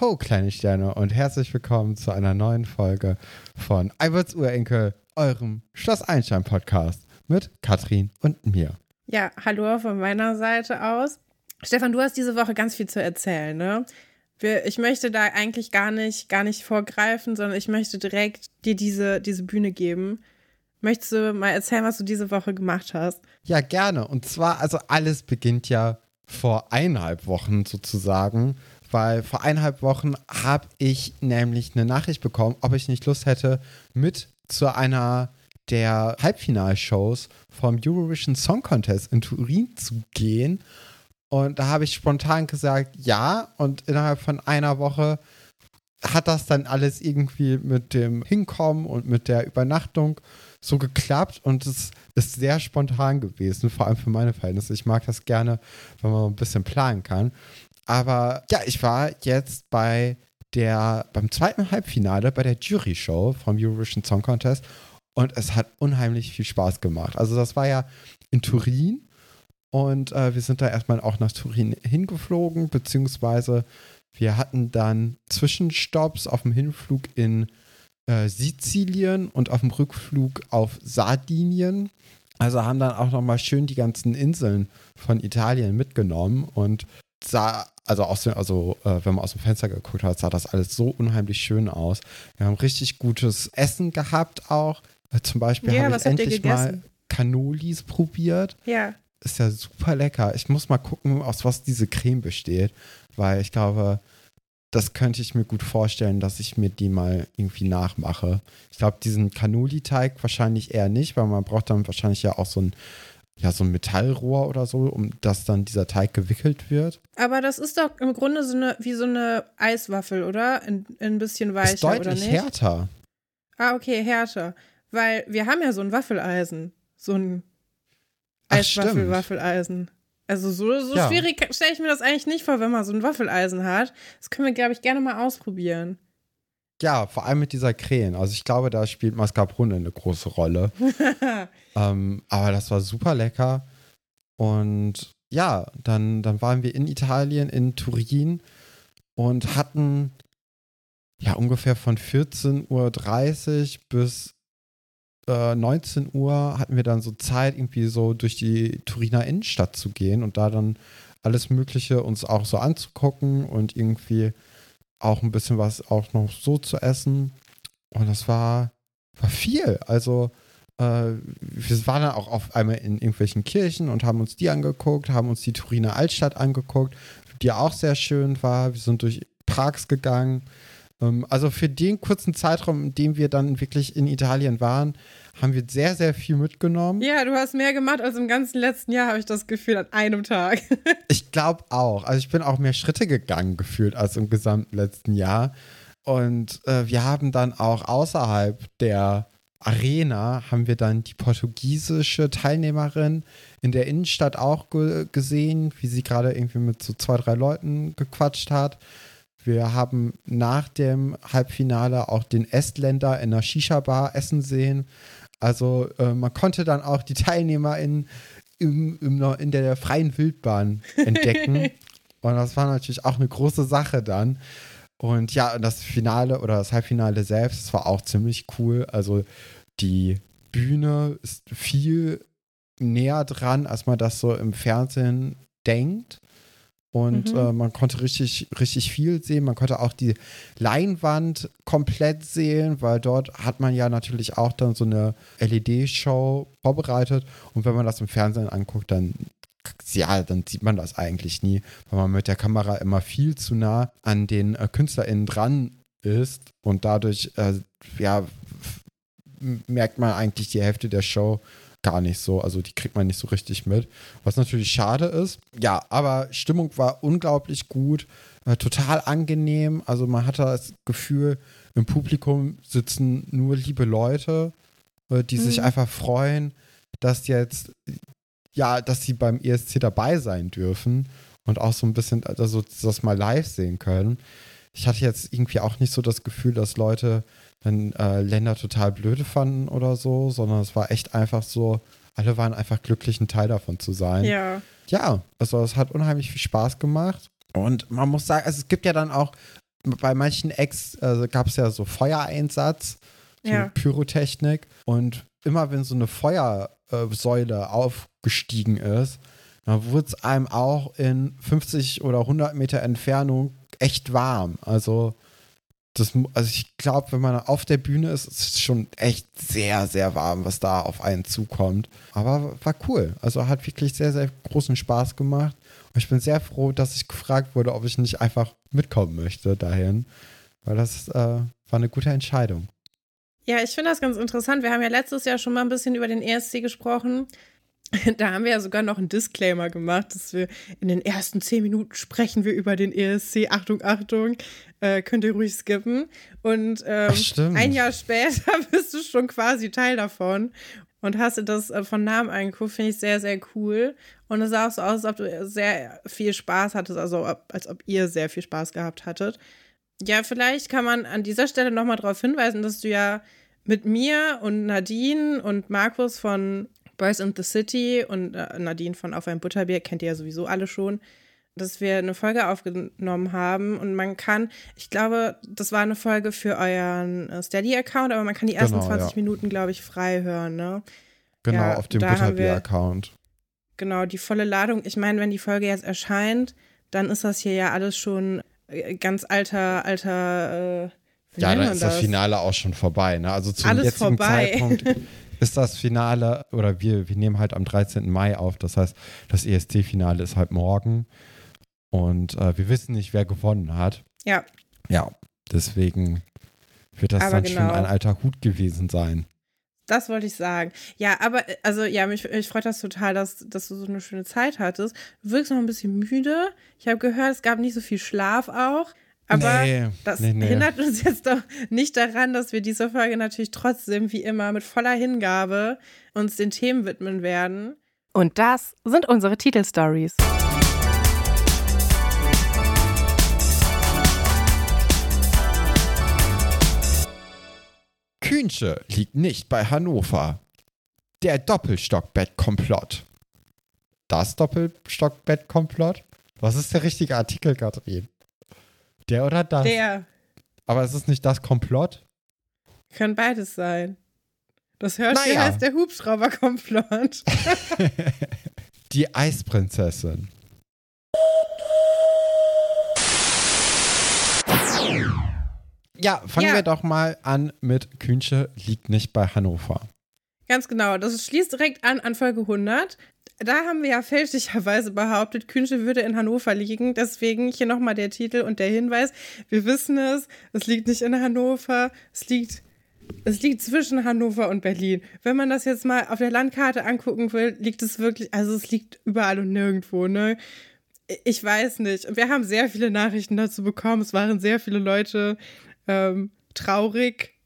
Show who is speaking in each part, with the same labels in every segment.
Speaker 1: Ho, kleine Sterne und herzlich willkommen zu einer neuen Folge von Alberts Urenkel, eurem Schloss Einstein Podcast mit Katrin und mir.
Speaker 2: Ja, hallo von meiner Seite aus. Stefan, du hast diese Woche ganz viel zu erzählen, ne? Wir, ich möchte da eigentlich gar nicht, gar nicht vorgreifen, sondern ich möchte direkt dir diese, diese Bühne geben. Möchtest du mal erzählen, was du diese Woche gemacht hast?
Speaker 1: Ja, gerne. Und zwar, also alles beginnt ja vor eineinhalb Wochen sozusagen, weil vor eineinhalb Wochen habe ich nämlich eine Nachricht bekommen, ob ich nicht Lust hätte, mit zu einer der Halbfinalshows vom Eurovision Song Contest in Turin zu gehen. Und da habe ich spontan gesagt, ja. Und innerhalb von einer Woche hat das dann alles irgendwie mit dem Hinkommen und mit der Übernachtung so geklappt und es ist sehr spontan gewesen, vor allem für meine Verhältnisse. Ich mag das gerne, wenn man ein bisschen planen kann. Aber ja, ich war jetzt bei der, beim zweiten Halbfinale bei der Jury-Show vom Eurovision Song Contest und es hat unheimlich viel Spaß gemacht. Also das war ja in Turin und äh, wir sind da erstmal auch nach Turin hingeflogen, beziehungsweise wir hatten dann Zwischenstopps auf dem Hinflug in äh, Sizilien und auf dem Rückflug auf Sardinien. Also haben dann auch nochmal schön die ganzen Inseln von Italien mitgenommen und sah, also, aus dem, also äh, wenn man aus dem Fenster geguckt hat, sah das alles so unheimlich schön aus. Wir haben richtig gutes Essen gehabt auch. Äh, zum Beispiel ja, habe ich endlich mal Cannolis probiert.
Speaker 2: Ja.
Speaker 1: Ist ja super lecker. Ich muss mal gucken, aus was diese Creme besteht, weil ich glaube, das könnte ich mir gut vorstellen, dass ich mir die mal irgendwie nachmache. Ich glaube, diesen Cannoli-Teig wahrscheinlich eher nicht, weil man braucht dann wahrscheinlich ja auch so ein, ja, so ein Metallrohr oder so, um dass dann dieser Teig gewickelt wird.
Speaker 2: Aber das ist doch im Grunde so eine, wie so eine Eiswaffel, oder? Ein, ein bisschen weicher, ist deutlich oder nicht?
Speaker 1: härter.
Speaker 2: Ah, okay, härter. Weil wir haben ja so ein Waffeleisen. So ein Eiswaffel-Waffeleisen. Also so, so ja. schwierig stelle ich mir das eigentlich nicht vor, wenn man so ein Waffeleisen hat. Das können wir, glaube ich, gerne mal ausprobieren.
Speaker 1: Ja, vor allem mit dieser Krähen. Also ich glaube, da spielt Mascarpone eine große Rolle. ähm, aber das war super lecker. Und ja, dann, dann waren wir in Italien, in Turin und hatten ja ungefähr von 14.30 Uhr bis 19 äh, Uhr hatten wir dann so Zeit, irgendwie so durch die Turiner Innenstadt zu gehen und da dann alles Mögliche uns auch so anzugucken und irgendwie auch ein bisschen was auch noch so zu essen. Und das war, war viel. Also äh, wir waren dann auch auf einmal in irgendwelchen Kirchen und haben uns die angeguckt, haben uns die Turiner Altstadt angeguckt, die auch sehr schön war. Wir sind durch Prags gegangen. Ähm, also für den kurzen Zeitraum, in dem wir dann wirklich in Italien waren, haben wir sehr, sehr viel mitgenommen.
Speaker 2: Ja, du hast mehr gemacht als im ganzen letzten Jahr, habe ich das Gefühl, an einem Tag.
Speaker 1: ich glaube auch. Also ich bin auch mehr Schritte gegangen gefühlt als im gesamten letzten Jahr. Und äh, wir haben dann auch außerhalb der Arena haben wir dann die portugiesische Teilnehmerin in der Innenstadt auch ge gesehen, wie sie gerade irgendwie mit so zwei, drei Leuten gequatscht hat. Wir haben nach dem Halbfinale auch den Estländer in einer Shisha-Bar essen sehen. Also äh, man konnte dann auch die Teilnehmer in, im, im, in der freien Wildbahn entdecken. Und das war natürlich auch eine große Sache dann. Und ja, das Finale oder das Halbfinale selbst, das war auch ziemlich cool. Also die Bühne ist viel näher dran, als man das so im Fernsehen denkt. Und mhm. äh, man konnte richtig, richtig viel sehen. Man konnte auch die Leinwand komplett sehen, weil dort hat man ja natürlich auch dann so eine LED-Show vorbereitet. Und wenn man das im Fernsehen anguckt, dann ja, dann sieht man das eigentlich nie, weil man mit der Kamera immer viel zu nah an den äh, KünstlerInnen dran ist und dadurch, äh, ja, merkt man eigentlich die Hälfte der Show gar nicht so. Also die kriegt man nicht so richtig mit. Was natürlich schade ist. Ja, aber Stimmung war unglaublich gut, äh, total angenehm. Also man hatte das Gefühl, im Publikum sitzen nur liebe Leute, äh, die mhm. sich einfach freuen, dass jetzt, ja, dass sie beim ESC dabei sein dürfen und auch so ein bisschen, also das mal live sehen können. Ich hatte jetzt irgendwie auch nicht so das Gefühl, dass Leute dann äh, Länder total blöde fanden oder so, sondern es war echt einfach so, alle waren einfach glücklich, ein Teil davon zu sein.
Speaker 2: Ja.
Speaker 1: Ja, also es hat unheimlich viel Spaß gemacht. Und man muss sagen, also es gibt ja dann auch bei manchen Acts äh, gab es ja so Feuereinsatz, so
Speaker 2: Ja.
Speaker 1: Pyrotechnik. Und immer wenn so eine Feuersäule aufgestiegen ist, dann wurde es einem auch in 50 oder 100 Meter Entfernung echt warm. Also, das, also ich glaube, wenn man auf der Bühne ist, ist es schon echt sehr, sehr warm, was da auf einen zukommt. Aber war cool. Also hat wirklich sehr, sehr großen Spaß gemacht. Und ich bin sehr froh, dass ich gefragt wurde, ob ich nicht einfach mitkommen möchte dahin. Weil das äh, war eine gute Entscheidung.
Speaker 2: Ja, ich finde das ganz interessant. Wir haben ja letztes Jahr schon mal ein bisschen über den ESC gesprochen. Da haben wir ja sogar noch einen Disclaimer gemacht, dass wir in den ersten zehn Minuten sprechen wir über den ESC. Achtung, Achtung, äh, könnt ihr ruhig skippen. Und ähm,
Speaker 1: Ach,
Speaker 2: ein Jahr später bist du schon quasi Teil davon und hast dir das äh, von Namen angeguckt. Finde ich sehr, sehr cool. Und es sah auch so aus, als ob du sehr viel Spaß hattest, also als ob ihr sehr viel Spaß gehabt hattet. Ja, vielleicht kann man an dieser Stelle nochmal darauf hinweisen, dass du ja mit mir und Nadine und Markus von Boys in the City und äh, Nadine von Auf ein Butterbier, kennt ihr ja sowieso alle schon, dass wir eine Folge aufgenommen haben und man kann, ich glaube, das war eine Folge für euren äh, Steady-Account, aber man kann die ersten
Speaker 1: Genau,
Speaker 2: 20
Speaker 1: ja.
Speaker 2: Minuten, glaube ich, frei hören, ne?
Speaker 1: Genau,
Speaker 2: Ja,
Speaker 1: auf dem Butterbier-Account.
Speaker 2: Genau, die volle Ladung. Ich meine, wenn die Folge jetzt erscheint, dann ist das hier ja alles schon äh, ganz alter, alter, äh,
Speaker 1: Ja, dann ist das Finale auch schon vorbei. Ne? Also zum
Speaker 2: Alles
Speaker 1: jetzigen
Speaker 2: vorbei.
Speaker 1: Zeitpunkt ist das Finale, oder wir, wir nehmen halt am 13. Mai auf. Das heißt, das ESC-Finale ist halt morgen. Und äh, wir wissen nicht, wer gewonnen hat.
Speaker 2: Ja,
Speaker 1: Ja, deswegen wird das
Speaker 2: Aber
Speaker 1: dann schon
Speaker 2: genau.
Speaker 1: ein alter Hut gewesen sein.
Speaker 2: Das wollte ich sagen. Ja, aber äh, also ja, mich, mich freut das total, dass, dass du so eine schöne Zeit hattest. Du wirkst noch ein bisschen müde. Ich habe gehört, es gab nicht so viel Schlaf auch. Aber
Speaker 1: Nee,
Speaker 2: das
Speaker 1: nee, nee.
Speaker 2: hindert uns jetzt doch nicht daran, dass wir dieser Folge natürlich trotzdem wie immer mit voller Hingabe uns den Themen widmen werden.
Speaker 3: Und das sind unsere Titelstories.
Speaker 1: Kühnsche liegt nicht bei Hannover. Der Doppelstockbett-Komplott. Das Doppelstockbett-Komplott? Was ist der richtige Artikel, Katrin? Der oder das?
Speaker 2: Der
Speaker 1: Aber es ist nicht das Komplott?
Speaker 2: kann beides sein. Das Hörspiel
Speaker 1: Naja.
Speaker 2: heißt der Hubschrauber-Komplott.
Speaker 1: Die Eisprinzessin. Ja, fangen
Speaker 2: Ja.
Speaker 1: wir doch mal an mit Kühnsche liegt nicht bei Hannover.
Speaker 2: Ganz genau. Das schließt direkt an an Folge 100. Da haben wir ja fälschlicherweise behauptet, Künsche würde in Hannover liegen. Deswegen hier nochmal der Titel und der Hinweis. Wir wissen es, es liegt nicht in Hannover, es liegt, es liegt zwischen Hannover und Berlin. Wenn man das jetzt mal auf der Landkarte angucken will, liegt es wirklich, also es liegt überall und nirgendwo, ne? Ich weiß nicht. Wir haben sehr viele Nachrichten dazu bekommen. Es waren sehr viele Leute ähm, traurig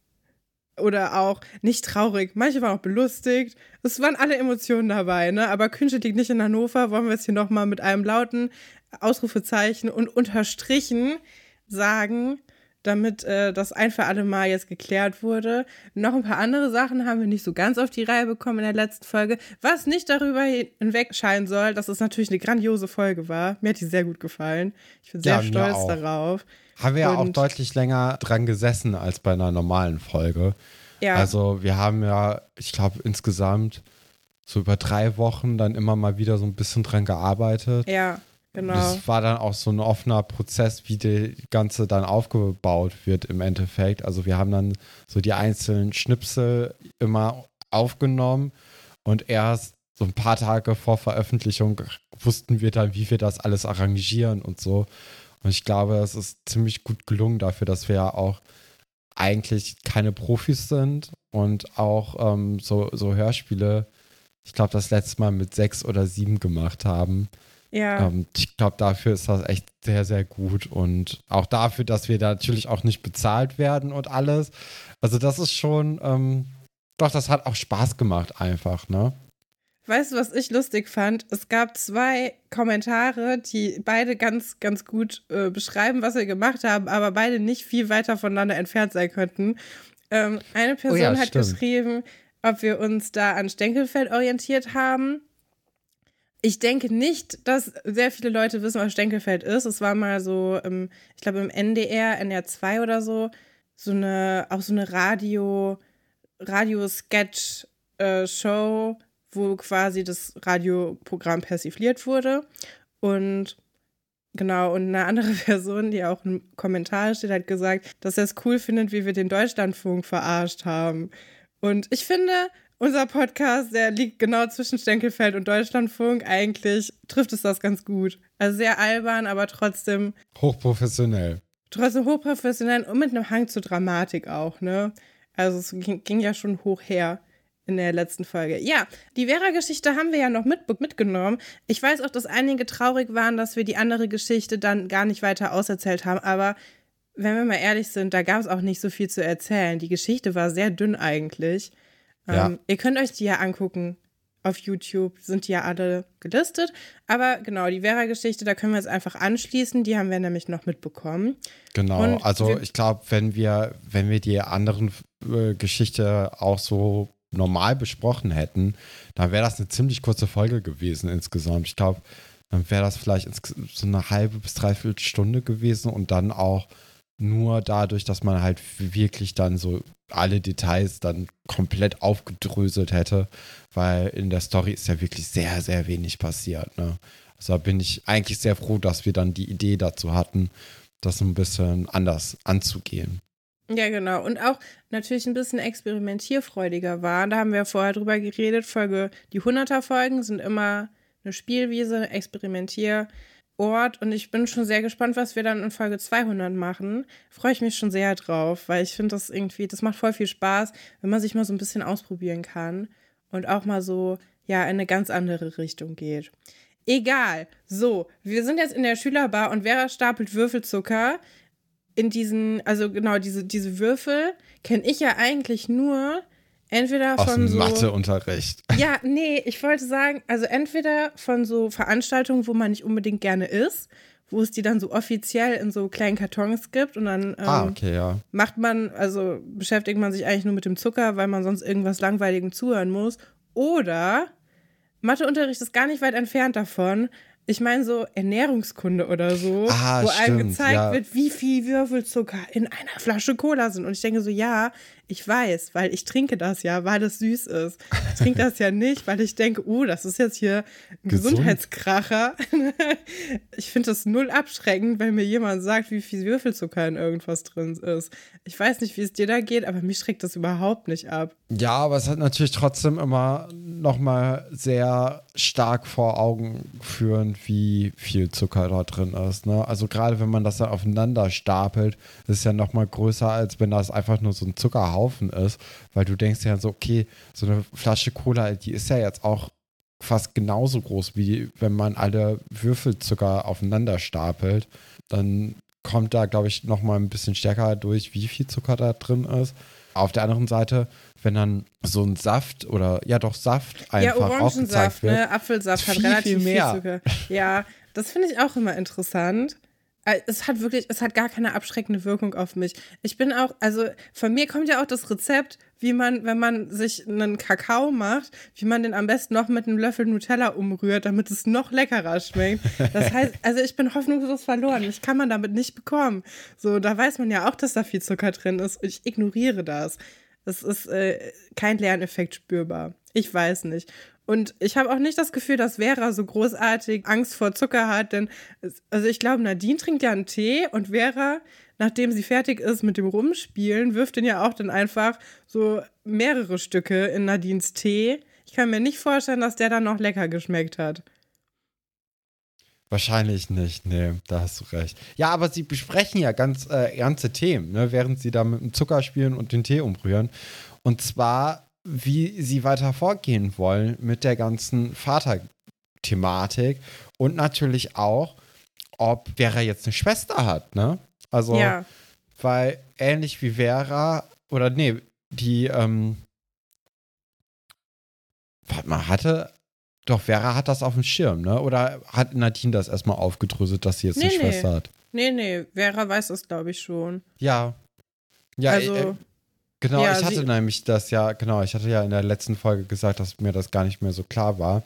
Speaker 2: oder auch nicht traurig. Manche waren auch belustigt. Es waren alle Emotionen dabei, ne? Aber Künsche liegt nicht in Hannover. Wollen wir jetzt hier nochmal mit einem lauten Ausrufezeichen und unterstrichen sagen, damit äh, das ein für alle Mal jetzt geklärt wurde. Noch ein paar andere Sachen haben wir nicht so ganz auf die Reihe bekommen in der letzten Folge, was nicht darüber hinweg scheinen soll, dass es natürlich eine grandiose Folge war. Mir hat die sehr gut gefallen. Ich bin sehr
Speaker 1: Ja,
Speaker 2: stolz darauf.
Speaker 1: Haben wir ja auch deutlich länger dran gesessen als bei einer normalen Folge.
Speaker 2: Ja,
Speaker 1: Also wir haben ja, ich glaube, insgesamt so über drei Wochen dann immer mal wieder so ein bisschen dran gearbeitet.
Speaker 2: ja, genau.
Speaker 1: Das war dann auch so ein offener Prozess, wie die ganze dann aufgebaut wird im Endeffekt. Also wir haben dann so die einzelnen Schnipsel immer aufgenommen und erst so ein paar Tage vor Veröffentlichung wussten wir dann, wie wir das alles arrangieren und so. Und ich glaube, es ist ziemlich gut gelungen dafür, dass wir ja auch eigentlich keine Profis sind und auch ähm, so, so Hörspiele, ich glaube, das letzte Mal mit sechs oder sieben gemacht haben.
Speaker 2: Ja.
Speaker 1: Ähm, ich glaube, dafür ist das echt sehr, sehr gut. Und auch dafür, dass wir da natürlich auch nicht bezahlt werden und alles. Also, das ist schon, ähm, doch, das hat auch Spaß gemacht, einfach, ne?
Speaker 2: Weißt du, was ich lustig fand? Es gab zwei Kommentare, die beide ganz, ganz gut äh, beschreiben, was wir gemacht haben, aber beide nicht viel weiter voneinander entfernt sein könnten. Ähm, eine Person
Speaker 1: Oh ja,
Speaker 2: hat
Speaker 1: stimmt.
Speaker 2: geschrieben, ob wir uns da an Stenkelfeld orientiert haben. Ich denke nicht, dass sehr viele Leute wissen, was Stenkelfeld ist. Es war mal so, im, ich glaube im NDR, NDR 2 oder so, so eine, auch so eine Radio, Radio-Sketch-Show, äh, wo quasi das Radioprogramm persifliert wurde. Und genau, und eine andere Person, die auch im Kommentar steht, hat gesagt, dass er es cool findet, wie wir den Deutschlandfunk verarscht haben. Und ich finde, unser Podcast, der liegt genau zwischen Stenkelfeld und Deutschlandfunk. Eigentlich trifft es das ganz gut. Also sehr albern, aber trotzdem.
Speaker 1: Hochprofessionell.
Speaker 2: Trotzdem hochprofessionell und mit einem Hang zur Dramatik auch, ne? Also es ging, ging ja schon hoch her in der letzten Folge. Ja, die Vera-Geschichte haben wir ja noch mit, mitgenommen. Ich weiß auch, dass einige traurig waren, dass wir die andere Geschichte dann gar nicht weiter auserzählt haben, aber wenn wir mal ehrlich sind, da gab es auch nicht so viel zu erzählen. Die Geschichte war sehr dünn eigentlich. Ja. Ähm, ihr könnt euch die ja angucken. Auf YouTube sind die ja alle gelistet. Aber genau, die Vera-Geschichte, da können wir jetzt einfach anschließen. Die haben wir nämlich noch mitbekommen.
Speaker 1: Genau, Und also ich glaube, wenn wir, wenn wir die anderen äh, Geschichte auch so normal besprochen hätten, dann wäre das eine ziemlich kurze Folge gewesen insgesamt. Ich glaube, dann wäre das vielleicht so eine halbe bis dreiviertel Stunde gewesen und dann auch nur dadurch, dass man halt wirklich dann so alle Details dann komplett aufgedröselt hätte, weil in der Story ist ja wirklich sehr, sehr wenig passiert. Ne? Also da bin ich eigentlich sehr froh, dass wir dann die Idee dazu hatten, das ein bisschen anders anzugehen.
Speaker 2: Ja, genau. Und auch natürlich ein bisschen experimentierfreudiger war. Da haben wir vorher drüber geredet. Folge, die 100er-Folgen sind immer eine Spielwiese, Experimentier. Ort und ich bin schon sehr gespannt, was wir dann in Folge 200 machen. Freue ich mich schon sehr drauf, weil ich finde das irgendwie, das macht voll viel Spaß, wenn man sich mal so ein bisschen ausprobieren kann und auch mal so, ja, in eine ganz andere Richtung geht. Egal. So, wir sind jetzt in der Schülerbar und Vera stapelt Würfelzucker in diesen, also genau, diese, diese Würfel kenne ich ja eigentlich nur Entweder
Speaker 1: Aus
Speaker 2: von
Speaker 1: so. Matheunterricht.
Speaker 2: Ja, nee, ich wollte sagen, also entweder von so Veranstaltungen, wo man nicht unbedingt gerne ist, wo es die dann so offiziell in so kleinen Kartons gibt und dann
Speaker 1: ah, ähm, ah, okay, ja.
Speaker 2: macht man, also beschäftigt man sich eigentlich nur mit dem Zucker, weil man sonst irgendwas Langweiligem zuhören muss. Oder Matheunterricht ist gar nicht weit entfernt davon. Ich meine so Ernährungskunde oder so,
Speaker 1: ah,
Speaker 2: wo
Speaker 1: stimmt,
Speaker 2: einem gezeigt
Speaker 1: ja.
Speaker 2: wird, wie viel Würfelzucker in einer Flasche Cola sind. Und ich denke so, ja, ich weiß, weil ich trinke das ja, weil es süß ist. Ich trinke das ja nicht, weil ich denke, oh, das ist jetzt hier ein
Speaker 1: Gesund.
Speaker 2: Gesundheitskracher. ich finde das null abschreckend, wenn mir jemand sagt, wie viel Würfelzucker in irgendwas drin ist. Ich weiß nicht, wie es dir da geht, aber mich schreckt das überhaupt nicht ab.
Speaker 1: Ja, aber es hat natürlich trotzdem immer nochmal sehr stark vor Augen führend, wie viel Zucker da drin ist. Ne? Also gerade wenn man das dann aufeinander stapelt, ist es ja nochmal größer, als wenn das einfach nur so ein Zuckerhaufen Haufen ist, weil du denkst ja so, okay, so eine Flasche Cola, die ist ja jetzt auch fast genauso groß, wie wenn man alle Würfelzucker aufeinander stapelt. Dann kommt da, glaube ich, nochmal ein bisschen stärker durch, wie viel Zucker da drin ist. Auf der anderen Seite, wenn dann so ein Saft oder ja doch Saft einfach ja, Orangensaft, wird,
Speaker 2: ne? Apfelsaft hat relativ viel, mehr. viel Zucker. Ja, das finde ich auch immer interessant. Äh, es hat wirklich, es hat gar keine abschreckende Wirkung auf mich. Ich bin auch, also von mir kommt ja auch das Rezept, wie man, wenn man sich einen Kakao macht, wie man den am besten noch mit einem Löffel Nutella umrührt, damit es noch leckerer schmeckt. Das heißt, also ich bin hoffnungslos verloren. Ich kann man damit nicht bekommen. So, da weiß man ja auch, dass da viel Zucker drin ist. Ich ignoriere das. Es ist äh, kein Lerneffekt spürbar. Ich weiß nicht. Und ich habe auch nicht das Gefühl, dass Vera so großartig Angst vor Zucker hat, denn also ich glaube, Nadine trinkt ja einen Tee und Vera, nachdem sie fertig ist mit dem Rumspielen, wirft ihn ja auch dann einfach so mehrere Stücke in Nadines Tee. Ich kann mir nicht vorstellen, dass der dann noch lecker geschmeckt hat.
Speaker 1: Wahrscheinlich nicht, nee, da hast du recht. Ja, aber sie besprechen ja ganz äh, ernste Themen, ne, während sie da mit dem Zucker spielen und den Tee umrühren. Und zwar wie sie weiter vorgehen wollen mit der ganzen Vater-Thematik und natürlich auch, ob Vera jetzt eine Schwester hat, ne? Also, ja. weil ähnlich wie Vera, oder nee, die, ähm, warte mal, hatte, doch, Vera hat das auf dem Schirm, ne? Oder hat Nadine das erstmal aufgedröselt, dass sie jetzt nee, eine nee. Schwester hat?
Speaker 2: Nee, nee, Vera weiß das, glaube ich, schon.
Speaker 1: Ja. Ja, also, äh, Genau, ja, ich hatte nämlich das ja, genau, ich hatte ja in der letzten Folge gesagt, dass mir das gar nicht mehr so klar war.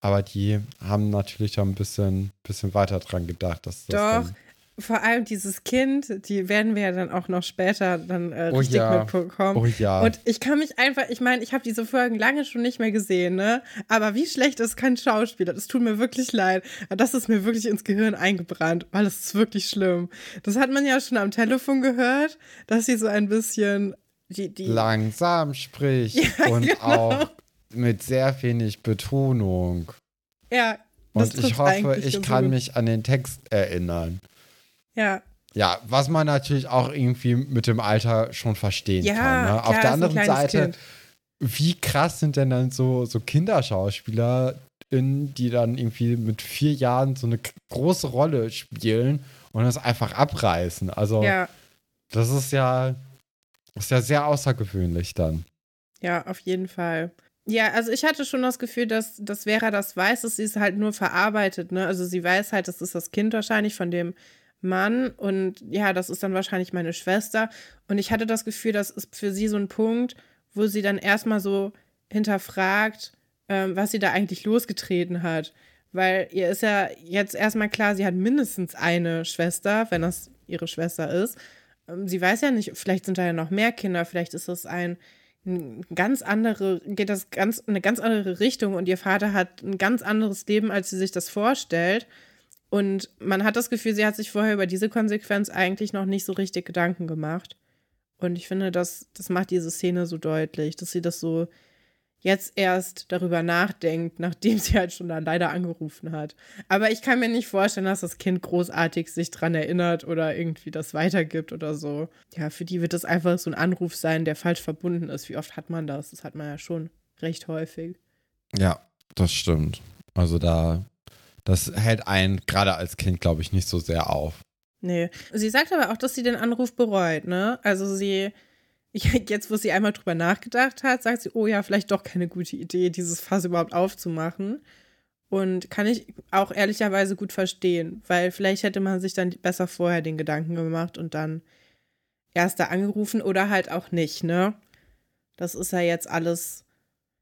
Speaker 1: Aber die haben natürlich da ein bisschen, bisschen weiter dran gedacht, dass das.
Speaker 2: Doch, vor allem dieses Kind, die werden wir ja dann auch noch später dann äh,
Speaker 1: Oh
Speaker 2: richtig
Speaker 1: ja.
Speaker 2: mitbekommen.
Speaker 1: Oh ja.
Speaker 2: Und ich kann mich einfach, ich meine, ich habe diese Folgen lange schon nicht mehr gesehen, ne? Aber wie schlecht ist kein Schauspieler? Das tut mir wirklich leid. Das ist mir wirklich ins Gehirn eingebrannt, weil es ist wirklich schlimm. Das hat man ja schon am Telefon gehört, dass sie so ein bisschen die, die
Speaker 1: langsam spricht
Speaker 2: Ja,
Speaker 1: und
Speaker 2: genau.
Speaker 1: auch mit sehr wenig Betonung.
Speaker 2: ja, das
Speaker 1: Und ich hoffe, ich kann
Speaker 2: gut.
Speaker 1: mich an den Text erinnern.
Speaker 2: Ja,
Speaker 1: Ja, was man natürlich auch irgendwie mit dem Alter schon verstehen
Speaker 2: Ja,
Speaker 1: kann. Ne?
Speaker 2: klar,
Speaker 1: Auf der anderen Seite,
Speaker 2: Kind.
Speaker 1: wie krass sind denn dann so, so Kinderschauspieler, die dann irgendwie mit vier Jahren so eine große Rolle spielen und das einfach abreißen. Also,
Speaker 2: ja,
Speaker 1: das ist ja, ist ja sehr außergewöhnlich dann.
Speaker 2: ja, auf jeden Fall. Ja, also ich hatte schon das Gefühl, dass, dass Vera das weiß, dass sie es halt nur verarbeitet, ne? Also sie weiß halt, das ist das Kind wahrscheinlich von dem Mann und ja, das ist dann wahrscheinlich meine Schwester. Und ich hatte das Gefühl, das ist für sie so ein Punkt, wo sie dann erstmal so hinterfragt, ähm, was sie da eigentlich losgetreten hat. Weil ihr ist ja jetzt erstmal klar, sie hat mindestens eine Schwester, wenn das ihre Schwester ist. Ähm, sie weiß ja nicht, vielleicht sind da ja noch mehr Kinder, vielleicht ist das ein, ein ganz andere, geht das ganz in eine ganz andere Richtung und ihr Vater hat ein ganz anderes Leben, als sie sich das vorstellt. Und man hat das Gefühl, sie hat sich vorher über diese Konsequenz eigentlich noch nicht so richtig Gedanken gemacht. Und ich finde, das, das macht diese Szene so deutlich, dass sie das so jetzt erst darüber nachdenkt, nachdem sie halt schon dann leider angerufen hat. Aber ich kann mir nicht vorstellen, dass das Kind großartig sich dran erinnert oder irgendwie das weitergibt oder so. Ja, für die wird das einfach so ein Anruf sein, der falsch verbunden ist. Wie oft hat man das? Das hat man ja schon recht häufig.
Speaker 1: Ja, das stimmt. Also da, das hält einen gerade als Kind, glaube ich, nicht so sehr auf.
Speaker 2: Nee. Sie sagt aber auch, dass sie den Anruf bereut, ne? Also sie, jetzt wo sie einmal drüber nachgedacht hat, sagt sie, oh ja, vielleicht doch keine gute Idee, dieses Fass überhaupt aufzumachen. Und kann ich auch ehrlicherweise gut verstehen, weil vielleicht hätte man sich dann besser vorher den Gedanken gemacht und dann erst da angerufen oder halt auch nicht, ne? Das ist ja jetzt alles,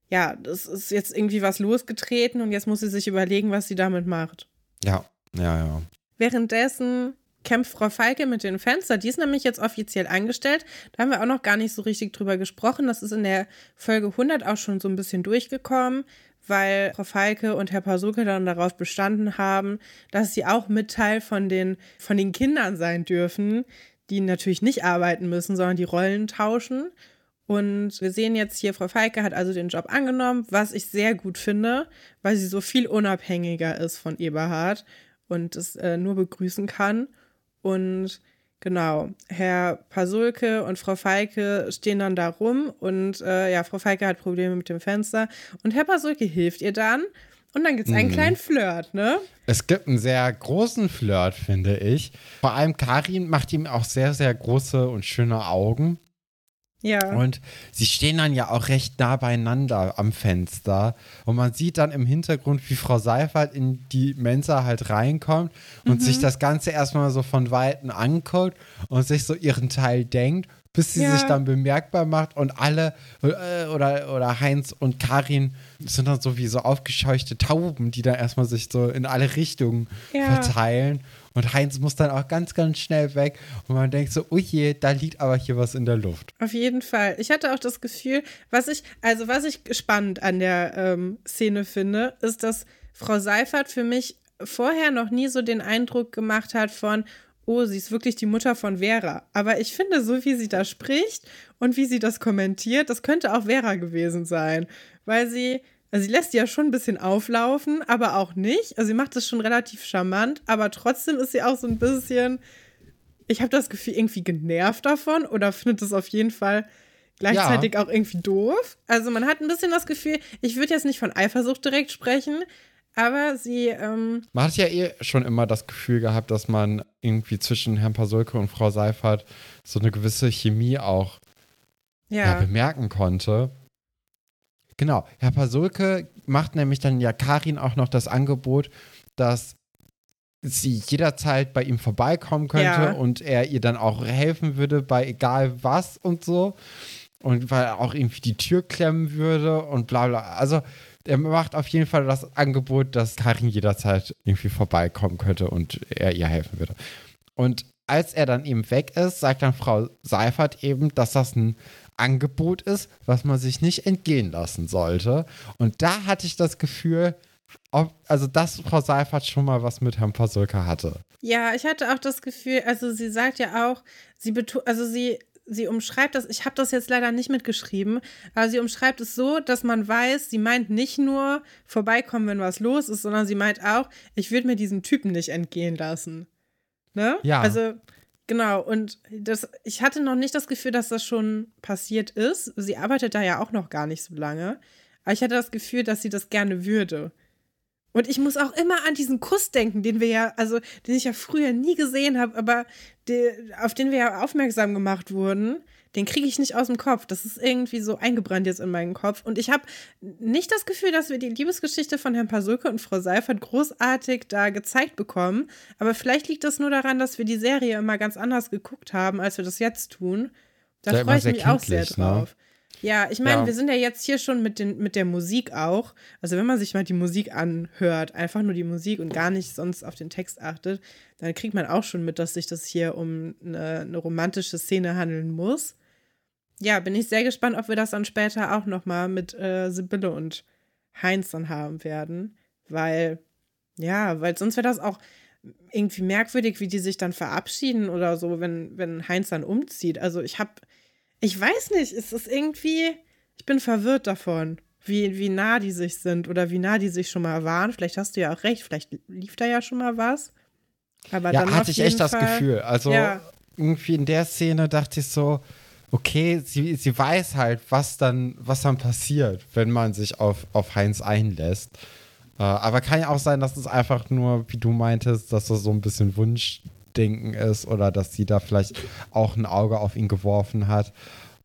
Speaker 2: ja, das ist jetzt irgendwie was losgetreten und jetzt muss sie sich überlegen, was sie damit macht.
Speaker 1: Ja, ja, ja.
Speaker 2: Währenddessen kämpft Frau Falke mit den Fenster. Die ist nämlich jetzt offiziell angestellt. Da haben wir auch noch gar nicht so richtig drüber gesprochen. Das ist in der Folge 100 auch schon so ein bisschen durchgekommen, weil Frau Falke und Herr Pasuke dann darauf bestanden haben, dass sie auch mit Teil von den, von den Kindern sein dürfen, die natürlich nicht arbeiten müssen, sondern die Rollen tauschen. Und wir sehen jetzt hier, Frau Falke hat also den Job angenommen, was ich sehr gut finde, weil sie so viel unabhängiger ist von Eberhard und es äh, nur begrüßen kann. Und genau, Herr Pasulke und Frau Falke stehen dann da rum und äh, ja, Frau Falke hat Probleme mit dem Fenster und Herr Pasulke hilft ihr dann. Und dann gibt es einen
Speaker 1: Mhm.
Speaker 2: kleinen Flirt, ne?
Speaker 1: Es gibt einen sehr großen Flirt, finde ich. Vor allem Karin macht ihm auch sehr, sehr große und schöne Augen.
Speaker 2: Ja.
Speaker 1: Und sie stehen dann ja auch recht nah beieinander am Fenster. Und man sieht dann im Hintergrund, wie Frau Seifert in die Mensa halt reinkommt und sich das Ganze erstmal so von Weitem anguckt und sich so ihren Teil denkt, bis sie
Speaker 2: Ja.
Speaker 1: sich dann bemerkbar macht und alle äh, oder, oder Heinz und Karin sind dann so wie so aufgescheuchte Tauben, die dann erstmal sich so in alle Richtungen
Speaker 2: Ja.
Speaker 1: verteilen. Und Heinz muss dann auch ganz, ganz schnell weg. Und man denkt so, oh je, da liegt aber hier was in der Luft.
Speaker 2: Auf jeden Fall. Ich hatte auch das Gefühl, was ich, also was ich spannend an der ähm, Szene finde, ist, dass Frau Seifert für mich vorher noch nie so den Eindruck gemacht hat von, oh, sie ist wirklich die Mutter von Vera. Aber ich finde, so wie sie da spricht und wie sie das kommentiert, das könnte auch Vera gewesen sein. Weil sie, also sie lässt die ja schon ein bisschen auflaufen, aber auch nicht. Also sie macht das schon relativ charmant, aber trotzdem ist sie auch so ein bisschen, ich habe das Gefühl, irgendwie genervt davon oder findet es auf jeden Fall gleichzeitig auch irgendwie doof. Also man hat ein bisschen das Gefühl, ich würde jetzt nicht von Eifersucht direkt sprechen, aber sie, ähm,
Speaker 1: Man hat ja eh schon immer das Gefühl gehabt, dass man irgendwie zwischen Herrn Pasulke und Frau Seifert so eine gewisse Chemie auch ja.
Speaker 2: ja,
Speaker 1: bemerken konnte. Genau, Herr Pasulke macht nämlich dann ja Karin auch noch das Angebot, dass sie jederzeit bei ihm vorbeikommen könnte
Speaker 2: Ja.
Speaker 1: und er ihr dann auch helfen würde bei egal was und so. Und weil er auch irgendwie die Tür klemmen würde und bla bla. Also er macht auf jeden Fall das Angebot, dass Karin jederzeit irgendwie vorbeikommen könnte und er ihr helfen würde. Und als er dann eben weg ist, sagt dann Frau Seifert eben, dass das ein Angebot ist, was man sich nicht entgehen lassen sollte. Und da hatte ich das Gefühl, ob, also dass Frau Seifert schon mal was mit Herrn Pasulka hatte.
Speaker 2: Ja, ich hatte auch das Gefühl, also sie sagt ja auch, sie also sie sie umschreibt das, ich habe das jetzt leider nicht mitgeschrieben, aber sie umschreibt es so, dass man weiß, sie meint nicht nur vorbeikommen, wenn was los ist, sondern sie meint auch, ich würde mir diesen Typen nicht entgehen lassen. Ne?
Speaker 1: Ja.
Speaker 2: Also, genau. Und das, ich hatte noch nicht das Gefühl, dass das schon passiert ist. Sie arbeitet da ja auch noch gar nicht so lange. Aber ich hatte das Gefühl, dass sie das gerne würde. Und ich muss auch immer an diesen Kuss denken, den wir ja, also den ich ja früher nie gesehen habe, aber die, auf den wir ja aufmerksam gemacht wurden, den kriege ich nicht aus dem Kopf. Das ist irgendwie so eingebrannt jetzt in meinen Kopf. Und ich habe nicht das Gefühl, dass wir die Liebesgeschichte von Herrn Pasulke und Frau Seifert großartig da gezeigt bekommen. Aber vielleicht liegt das nur daran, dass wir die Serie immer ganz anders geguckt haben, als wir das jetzt tun. Da freue ich mich auch sehr ne? drauf. Ne? Ja, ich meine, ja. wir sind ja jetzt hier schon mit, den, mit der Musik auch. Also wenn man sich mal die Musik anhört, einfach nur die Musik und gar nicht sonst auf den Text achtet, dann kriegt man auch schon mit, dass sich das hier um eine, eine romantische Szene handeln muss. Ja, bin ich sehr gespannt, ob wir das dann später auch noch mal mit äh, Sibylle und Heinz dann haben werden. Weil, ja, weil sonst wäre das auch irgendwie merkwürdig, wie die sich dann verabschieden oder so, wenn, wenn Heinz dann umzieht. Also ich habe ich weiß nicht, es ist irgendwie, ich bin verwirrt davon, wie, wie nah die sich sind oder wie nah die sich schon mal waren. Vielleicht hast du ja auch recht, vielleicht lief da ja schon mal was.
Speaker 1: Aber ja, hatte ich echt Fall, das Gefühl. Also ja. irgendwie in der Szene dachte ich so, okay, sie, sie weiß halt, was dann, was dann passiert, wenn man sich auf, auf Heinz einlässt. Äh, aber kann ja auch sein, dass es einfach nur, wie du meintest, dass das so ein bisschen Wunsch Denken ist oder dass sie da vielleicht auch ein Auge auf ihn geworfen hat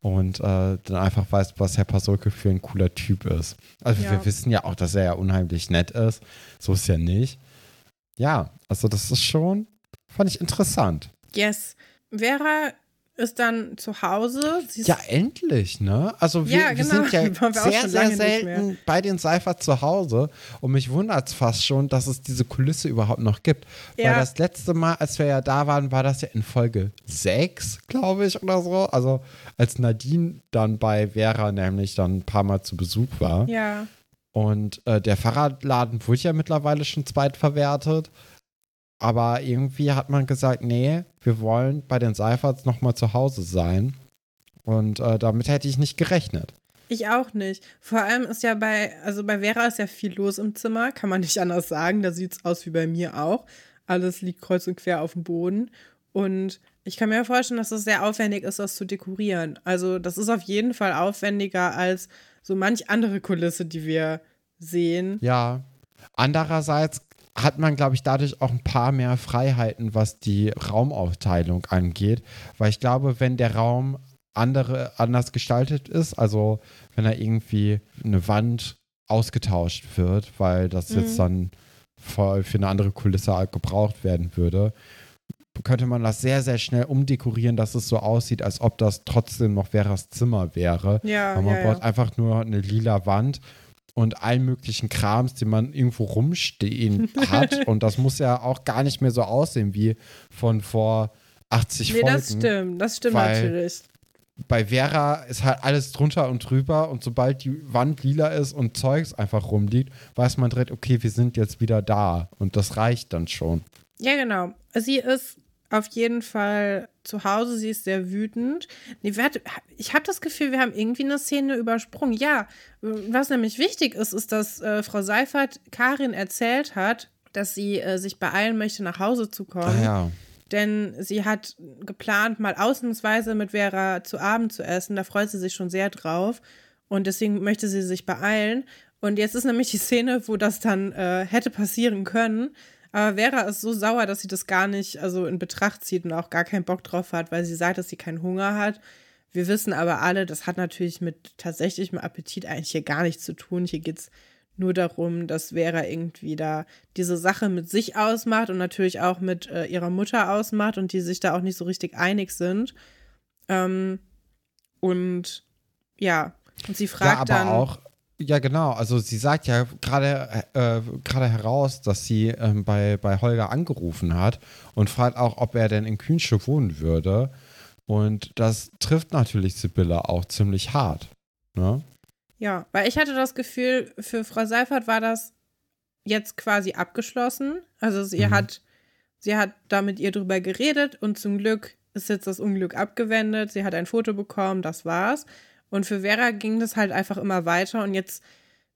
Speaker 1: und äh, dann einfach weiß, was Herr Pasolke für ein cooler Typ ist. Also ja. wir wissen ja auch, dass er ja unheimlich nett ist. So ist ja nicht. Ja, also das ist schon, fand ich interessant.
Speaker 2: Yes. Vera ist dann zu Hause.
Speaker 1: ja, endlich, ne? Also wir, ja, genau. wir sind ja sehr, sehr selten bei den Seifert zu Hause und mich wundert es fast schon, dass es diese Kulisse überhaupt noch gibt. Ja. Weil das letzte Mal, als wir ja da waren, war das ja in Folge 6, glaube ich, oder so. Also als Nadine dann bei Vera nämlich dann ein paar Mal zu Besuch war.
Speaker 2: Ja.
Speaker 1: Und äh, der Fahrradladen wurde ja mittlerweile schon zweitverwertet. Aber irgendwie hat man gesagt, nee, wir wollen bei den Seiferts nochmal zu Hause sein. Und äh, damit hätte ich nicht gerechnet.
Speaker 2: Ich auch nicht. Vor allem ist ja bei, also bei Vera ist ja viel los im Zimmer, kann man nicht anders sagen. Da sieht es aus wie bei mir auch. Alles liegt kreuz und quer auf dem Boden. Und ich kann mir vorstellen, dass es sehr aufwendig ist, das zu dekorieren. Also, das ist auf jeden Fall aufwendiger als so manch andere Kulisse, die wir sehen.
Speaker 1: Ja. Andererseits hat man, glaube ich, dadurch auch ein paar mehr Freiheiten, was die Raumaufteilung angeht. Weil ich glaube, wenn der Raum andere, anders gestaltet ist, also wenn er irgendwie eine Wand ausgetauscht wird, weil das mhm. jetzt dann für, für eine andere Kulisse halt gebraucht werden würde, könnte man das sehr, sehr schnell umdekorieren, dass es so aussieht, als ob das trotzdem noch Veras Zimmer wäre.
Speaker 2: Ja,
Speaker 1: Aber man
Speaker 2: ja,
Speaker 1: braucht
Speaker 2: ja.
Speaker 1: einfach nur eine lila Wand und allen möglichen Krams, den man irgendwo rumstehen hat. und das muss ja auch gar nicht mehr so aussehen wie von vor 80 nee, Folgen.
Speaker 2: das stimmt, das stimmt natürlich.
Speaker 1: Bei Vera ist halt alles drunter und drüber und sobald die Wand lila ist und Zeugs einfach rumliegt, weiß man direkt, okay, wir sind jetzt wieder da und das reicht dann schon.
Speaker 2: Ja, genau. Sie ist auf jeden Fall zu Hause. Sie ist sehr wütend. Nee, hat, ich habe das Gefühl, wir haben irgendwie eine Szene übersprungen. Ja, was nämlich wichtig ist, ist, dass äh, Frau Seifert Karin erzählt hat, dass sie äh, sich beeilen möchte, nach Hause zu kommen.
Speaker 1: Ah, ja.
Speaker 2: Denn sie hat geplant, mal ausnahmsweise mit Vera zu Abend zu essen. Da freut sie sich schon sehr drauf. Und deswegen möchte sie sich beeilen. Und jetzt ist nämlich die Szene, wo das dann äh, hätte passieren können. Aber Vera ist so sauer, dass sie das gar nicht also in Betracht zieht und auch gar keinen Bock drauf hat, weil sie sagt, dass sie keinen Hunger hat. Wir wissen aber alle, das hat natürlich mit tatsächlichem Appetit eigentlich hier gar nichts zu tun. Hier geht es nur darum, dass Vera irgendwie da diese Sache mit sich ausmacht und natürlich auch mit äh, ihrer Mutter ausmacht und die sich da auch nicht so richtig einig sind. Ähm, und ja, und sie fragt
Speaker 1: ja, aber
Speaker 2: dann.
Speaker 1: auch Ja, genau. Also sie sagt ja gerade äh, gerade heraus, dass sie ähm, bei, bei Holger angerufen hat und fragt auch, ob er denn in Kühnsche wohnen würde. Und das trifft natürlich Sibylle auch ziemlich hart. Ne?
Speaker 2: Ja, weil ich hatte das Gefühl, für Frau Seifert war das jetzt quasi abgeschlossen. Also sie
Speaker 1: Mhm.
Speaker 2: hat, sie hat da mit ihr drüber geredet und zum Glück ist jetzt das Unglück abgewendet. Sie hat ein Foto bekommen, das war's. Und für Vera ging das halt einfach immer weiter und jetzt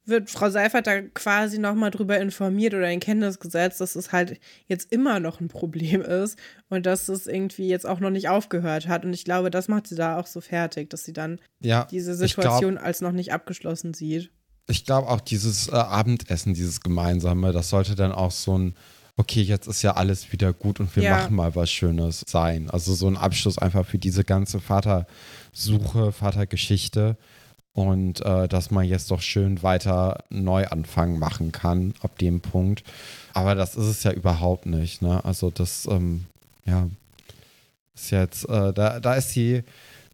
Speaker 2: wird Frau Seifert da quasi nochmal drüber informiert oder in Kenntnis gesetzt, dass es halt jetzt immer noch ein Problem ist und dass es irgendwie jetzt auch noch nicht aufgehört hat. Und ich glaube, das macht sie da auch so fertig, dass sie dann
Speaker 1: Ja.
Speaker 2: diese
Speaker 1: ich glaub-
Speaker 2: Situation als noch nicht abgeschlossen sieht.
Speaker 1: Ich glaube auch dieses äh, Abendessen, dieses gemeinsame, das sollte dann auch so ein, okay, jetzt ist ja alles wieder gut und wir
Speaker 2: Ja.
Speaker 1: machen mal was Schönes sein. Also so ein Abschluss einfach für diese ganze Vatersuche, Vatergeschichte und äh, dass man jetzt doch schön weiter Neuanfang machen kann ab dem Punkt. Aber das ist es ja überhaupt nicht. Ne? Also das, ähm, ja, ist jetzt, äh, da, da ist sie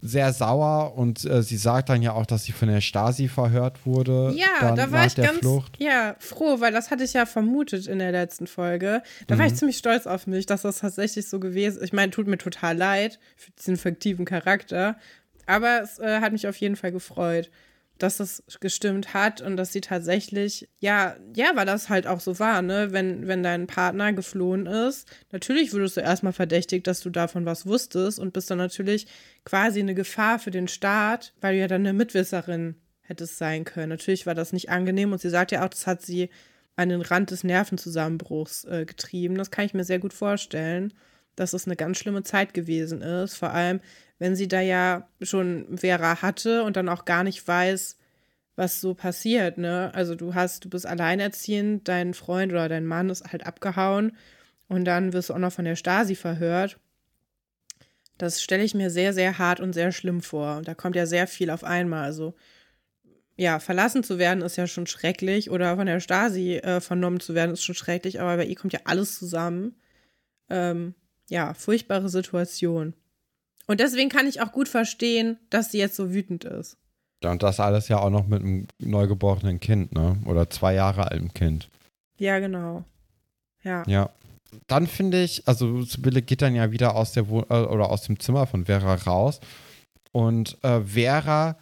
Speaker 1: sehr sauer und äh, sie sagt dann ja auch, dass sie von der Stasi verhört wurde.
Speaker 2: Ja, da war ich ganz
Speaker 1: Flucht.
Speaker 2: ja, froh, weil das hatte ich ja vermutet in der letzten Folge. Da war ich
Speaker 1: Mhm.
Speaker 2: ziemlich stolz auf mich, dass das tatsächlich so gewesen ist. Ich meine, tut mir total leid für diesen fiktiven Charakter, aber es äh, hat mich auf jeden Fall gefreut, dass das gestimmt hat und dass sie tatsächlich, ja, ja, weil das halt auch so war, ne? Wenn, wenn dein Partner geflohen ist, natürlich wurdest du erstmal verdächtigt, dass du davon was wusstest und bist dann natürlich quasi eine Gefahr für den Staat, weil du ja dann eine Mitwisserin hättest sein können. Natürlich war das nicht angenehm und sie sagt ja auch, das hat sie an den Rand des Nervenzusammenbruchs äh, getrieben. Das kann ich mir sehr gut vorstellen, dass es eine ganz schlimme Zeit gewesen ist. Vor allem, wenn sie da ja schon Vera hatte und dann auch gar nicht weiß, was so passiert, ne? Also du hast, du bist alleinerziehend, dein Freund oder dein Mann ist halt abgehauen und dann wirst du auch noch von der Stasi verhört. Das stelle ich mir sehr, sehr hart und sehr schlimm vor. Da kommt ja sehr viel auf einmal. Also ja, verlassen zu werden ist ja schon schrecklich oder von der Stasi äh, vernommen zu werden ist schon schrecklich, aber bei ihr kommt ja alles zusammen. Ähm, ja, furchtbare Situation. Und deswegen kann ich auch gut verstehen, dass sie jetzt so wütend ist.
Speaker 1: Und das alles ja auch noch mit einem neugeborenen Kind, ne? Oder zwei Jahre altem Kind.
Speaker 2: Ja, genau. Ja.
Speaker 1: Ja. Dann finde ich, also Sibylle geht dann ja wieder aus der Wohn äh, oder aus dem Zimmer von Vera raus. Und äh, Vera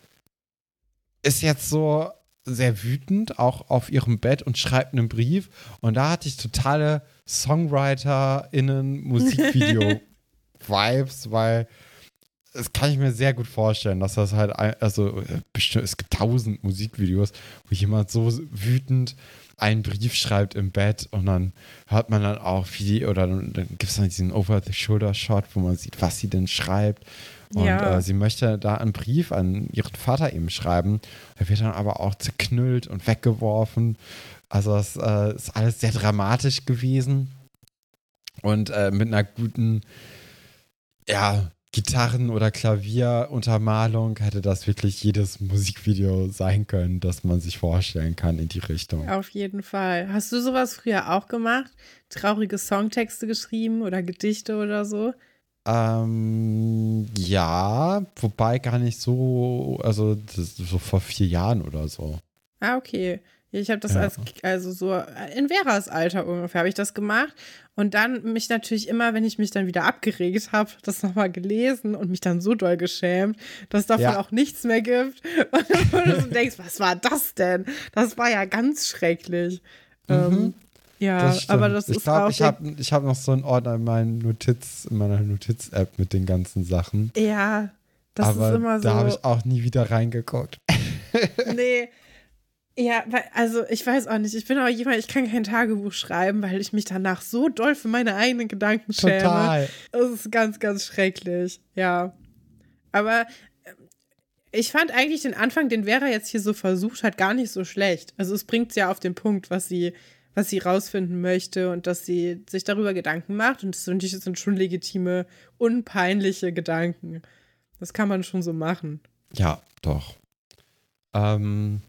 Speaker 1: ist jetzt so sehr wütend, auch auf ihrem Bett und schreibt einen Brief. Und da hatte ich totale SongwriterInnen Musikvideo-Vibes, weil das kann ich mir sehr gut vorstellen, dass das halt, also äh, bestimmt, es gibt tausend Musikvideos, wo jemand so wütend einen Brief schreibt im Bett und dann hört man dann auch, wie oder dann, dann gibt es dann diesen Over-the-Shoulder-Shot, wo man sieht, was sie denn schreibt. Und
Speaker 2: Ja.
Speaker 1: äh, sie möchte da einen Brief an ihren Vater eben schreiben. Er wird dann aber auch zerknüllt und weggeworfen. Also es äh, ist alles sehr dramatisch gewesen. Und äh, mit einer guten, ja, Gitarren- oder Klavieruntermalung hätte das wirklich jedes Musikvideo sein können, das man sich vorstellen kann in die Richtung.
Speaker 2: Auf jeden Fall. Hast du sowas früher auch gemacht? Traurige Songtexte geschrieben oder Gedichte oder so?
Speaker 1: Ähm, ja, wobei gar nicht so, also das, so vor vier Jahren oder so.
Speaker 2: Ah, okay. Ich habe das
Speaker 1: Ja.
Speaker 2: als, also so in Veras Alter ungefähr habe ich das gemacht und dann mich natürlich immer, wenn ich mich dann wieder abgeregt habe, das nochmal gelesen und mich dann so doll geschämt, dass es davon
Speaker 1: Ja.
Speaker 2: auch nichts mehr gibt und dann du denkst, was war das denn? Das war ja ganz schrecklich. Ähm, ja,
Speaker 1: Mhm. stimmt.
Speaker 2: aber das
Speaker 1: ich
Speaker 2: ist
Speaker 1: glaube,
Speaker 2: auch
Speaker 1: ich habe ich hab noch so einen Ordner in, meinen Notiz, in meiner Notiz-App mit den ganzen Sachen.
Speaker 2: ja, das
Speaker 1: aber
Speaker 2: ist immer so.
Speaker 1: da habe ich auch nie wieder reingeguckt.
Speaker 2: Nee. Ja, weil, also ich weiß auch nicht. Ich bin aber jemand, ich kann kein Tagebuch schreiben, weil ich mich danach so doll für meine eigenen Gedanken schäme.
Speaker 1: Total.
Speaker 2: Das ist ganz, ganz schrecklich. Ja. Aber ähm, ich fand eigentlich den Anfang, den Vera jetzt hier so versucht hat, gar nicht so schlecht. Also es bringt ja auf den Punkt, was sie, was sie rausfinden möchte und dass sie sich darüber Gedanken macht. Und das sind, das sind schon legitime, unpeinliche Gedanken. Das kann man schon so machen.
Speaker 1: Ja, doch. Ähm,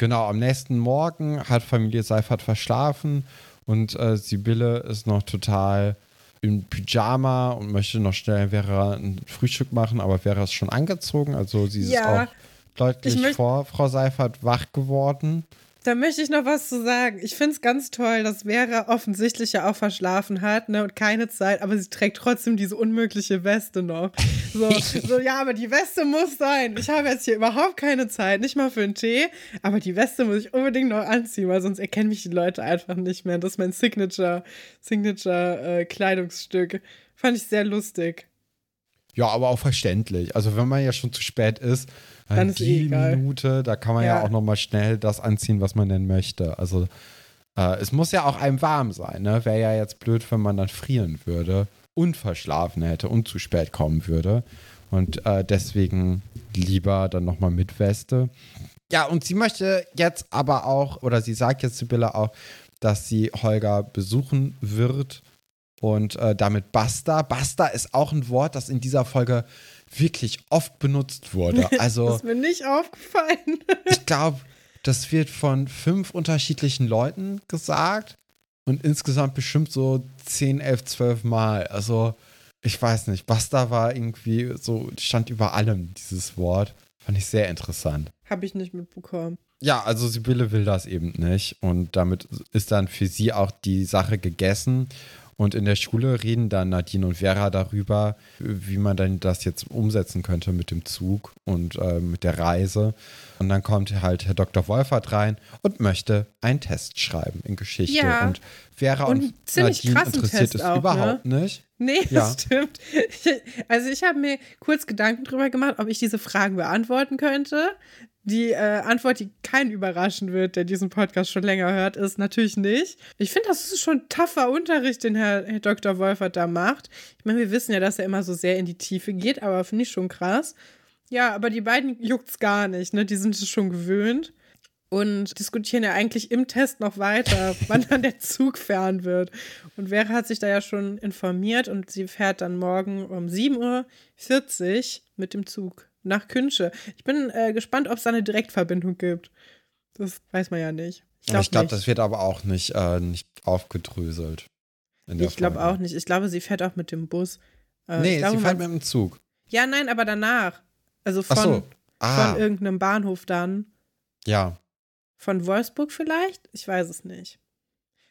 Speaker 1: genau, am nächsten Morgen hat Familie Seifert verschlafen und äh, Sibylle ist noch total im Pyjama und möchte noch schnell Vera ein Frühstück machen, aber Vera ist schon angezogen, also sie ist
Speaker 2: Ja.
Speaker 1: auch deutlich vor Frau Seifert wach geworden.
Speaker 2: Da möchte ich noch was zu sagen. Ich finde es ganz toll, dass Vera offensichtlich ja auch verschlafen hat ne, und keine Zeit, aber sie trägt trotzdem diese unmögliche Weste noch. So, so, ja, aber die Weste muss sein. Ich habe jetzt hier überhaupt keine Zeit, nicht mal für einen Tee, aber die Weste muss ich unbedingt noch anziehen, weil sonst erkennen mich die Leute einfach nicht mehr. Das ist mein Signature, Signature äh, Kleidungsstück. Fand ich sehr lustig.
Speaker 1: Ja, aber auch verständlich. Also wenn man ja schon zu spät ist, dann ist die eh Minute, da kann man ja, ja auch noch mal schnell das anziehen, was man denn möchte. Also äh, es muss ja auch einem warm sein. Ne? Wäre ja jetzt blöd, wenn man dann frieren würde und verschlafen hätte und zu spät kommen würde. Und äh, deswegen lieber dann noch mal mit Weste. Ja, und sie möchte jetzt aber auch, oder sie sagt jetzt Sibylle auch, dass sie Holger besuchen wird und äh, damit Basta. Basta ist auch ein Wort, das in dieser Folge wirklich oft benutzt wurde. Also,
Speaker 2: das ist mir nicht aufgefallen.
Speaker 1: ich glaube, das wird von fünf unterschiedlichen Leuten gesagt und insgesamt bestimmt so 10, 11, 12 Mal. Also, ich weiß nicht, Basta war irgendwie so, stand über allem, dieses Wort. Fand ich sehr interessant.
Speaker 2: Habe ich nicht mitbekommen.
Speaker 1: Ja, also Sibylle will das eben nicht. Und damit ist dann für sie auch die Sache gegessen. Und in der Schule reden dann Nadine und Vera darüber, wie man dann das jetzt umsetzen könnte mit dem Zug und äh, mit der Reise. Und dann kommt halt Herr Dr. Wolfert rein und möchte einen Test schreiben in Geschichte. Ja. Und Vera und, und Nadine interessiert es überhaupt ne? nicht.
Speaker 2: Nee, ja. das stimmt. also ich habe mir kurz Gedanken darüber gemacht, ob ich diese Fragen beantworten könnte. Die äh, Antwort, die keinen überraschen wird, der diesen Podcast schon länger hört, ist natürlich nicht. Ich finde, das ist schon tougher Unterricht, den Herr, Herr Dr. Wolfert da macht. Ich meine, wir wissen ja, dass er immer so sehr in die Tiefe geht, aber finde ich schon krass. Ja, aber die beiden juckt's gar nicht, ne? Die sind es schon gewöhnt und diskutieren ja eigentlich im Test noch weiter, wann dann der Zug fahren wird. Und Vera hat sich da ja schon informiert und sie fährt dann morgen um 7.40 Uhr mit dem Zug nach Künsche. Ich bin äh, gespannt, ob es da eine Direktverbindung gibt. Das weiß man ja nicht.
Speaker 1: Ich glaube, glaub, das wird aber auch nicht, äh, nicht aufgedröselt.
Speaker 2: Ich glaube auch nicht. Ich glaube, sie fährt auch mit dem Bus.
Speaker 1: Äh, nee, glaube, sie fährt mit dem Zug.
Speaker 2: Ja, nein, aber danach. Also von, so. ah. von irgendeinem Bahnhof dann.
Speaker 1: Ja.
Speaker 2: Von Wolfsburg vielleicht? Ich weiß es nicht.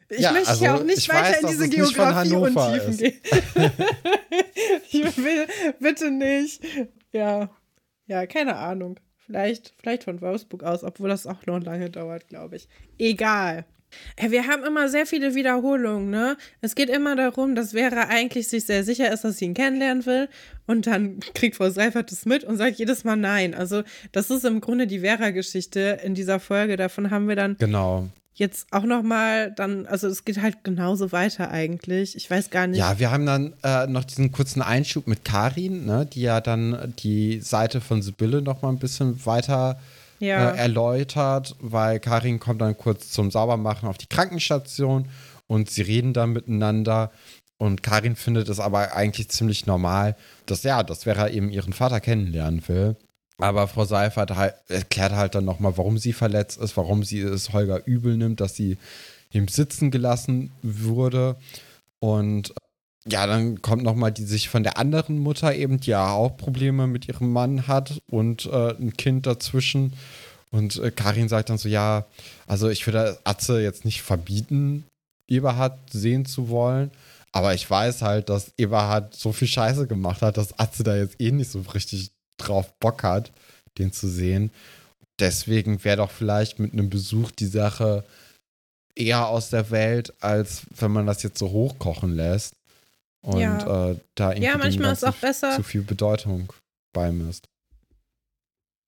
Speaker 2: Ich ja, möchte also, ja auch nicht weiter weiß, in diese Geografie und Tiefen gehen. ich will bitte nicht. Ja. Ja, keine Ahnung. Vielleicht, vielleicht von Wolfsburg aus, obwohl das auch noch lange dauert, glaube ich. Egal. Wir haben immer sehr viele Wiederholungen, ne? Es geht immer darum, dass Vera eigentlich sich sehr sicher ist, dass sie ihn kennenlernen will. Und dann kriegt Frau Seifert das mit und sagt jedes Mal nein. Also, das ist im Grunde die Vera-Geschichte in dieser Folge. Davon haben wir dann
Speaker 1: genau
Speaker 2: jetzt auch noch mal dann, also es geht halt genauso weiter eigentlich. Ich weiß gar nicht.
Speaker 1: Ja, wir haben dann äh, noch diesen kurzen Einschub mit Karin, ne, die ja dann die Seite von Sibylle noch mal ein bisschen weiter ja. äh, erläutert, weil Karin kommt dann kurz zum Saubermachen auf die Krankenstation und sie reden dann miteinander. Und Karin findet es aber eigentlich ziemlich normal, dass ja, dass Vera eben ihren Vater kennenlernen will. Aber Frau Seifert halt, erklärt halt dann nochmal, warum sie verletzt ist, warum sie es Holger übel nimmt, dass sie ihm sitzen gelassen wurde. Und ja, dann kommt nochmal die sich von der anderen Mutter eben, die ja auch Probleme mit ihrem Mann hat und äh, ein Kind dazwischen. Und äh, Karin sagt dann so, ja, also ich würde Atze jetzt nicht verbieten, Eberhard sehen zu wollen. Aber ich weiß halt, dass Eberhard so viel Scheiße gemacht hat, dass Atze da jetzt eh nicht so richtig drauf Bock hat, den zu sehen. Deswegen wäre doch vielleicht mit einem Besuch die Sache eher aus der Welt, als wenn man das jetzt so hochkochen lässt und ja. äh, da irgendwie
Speaker 2: ja, manchmal ist auch besser,
Speaker 1: zu viel Bedeutung beimisst.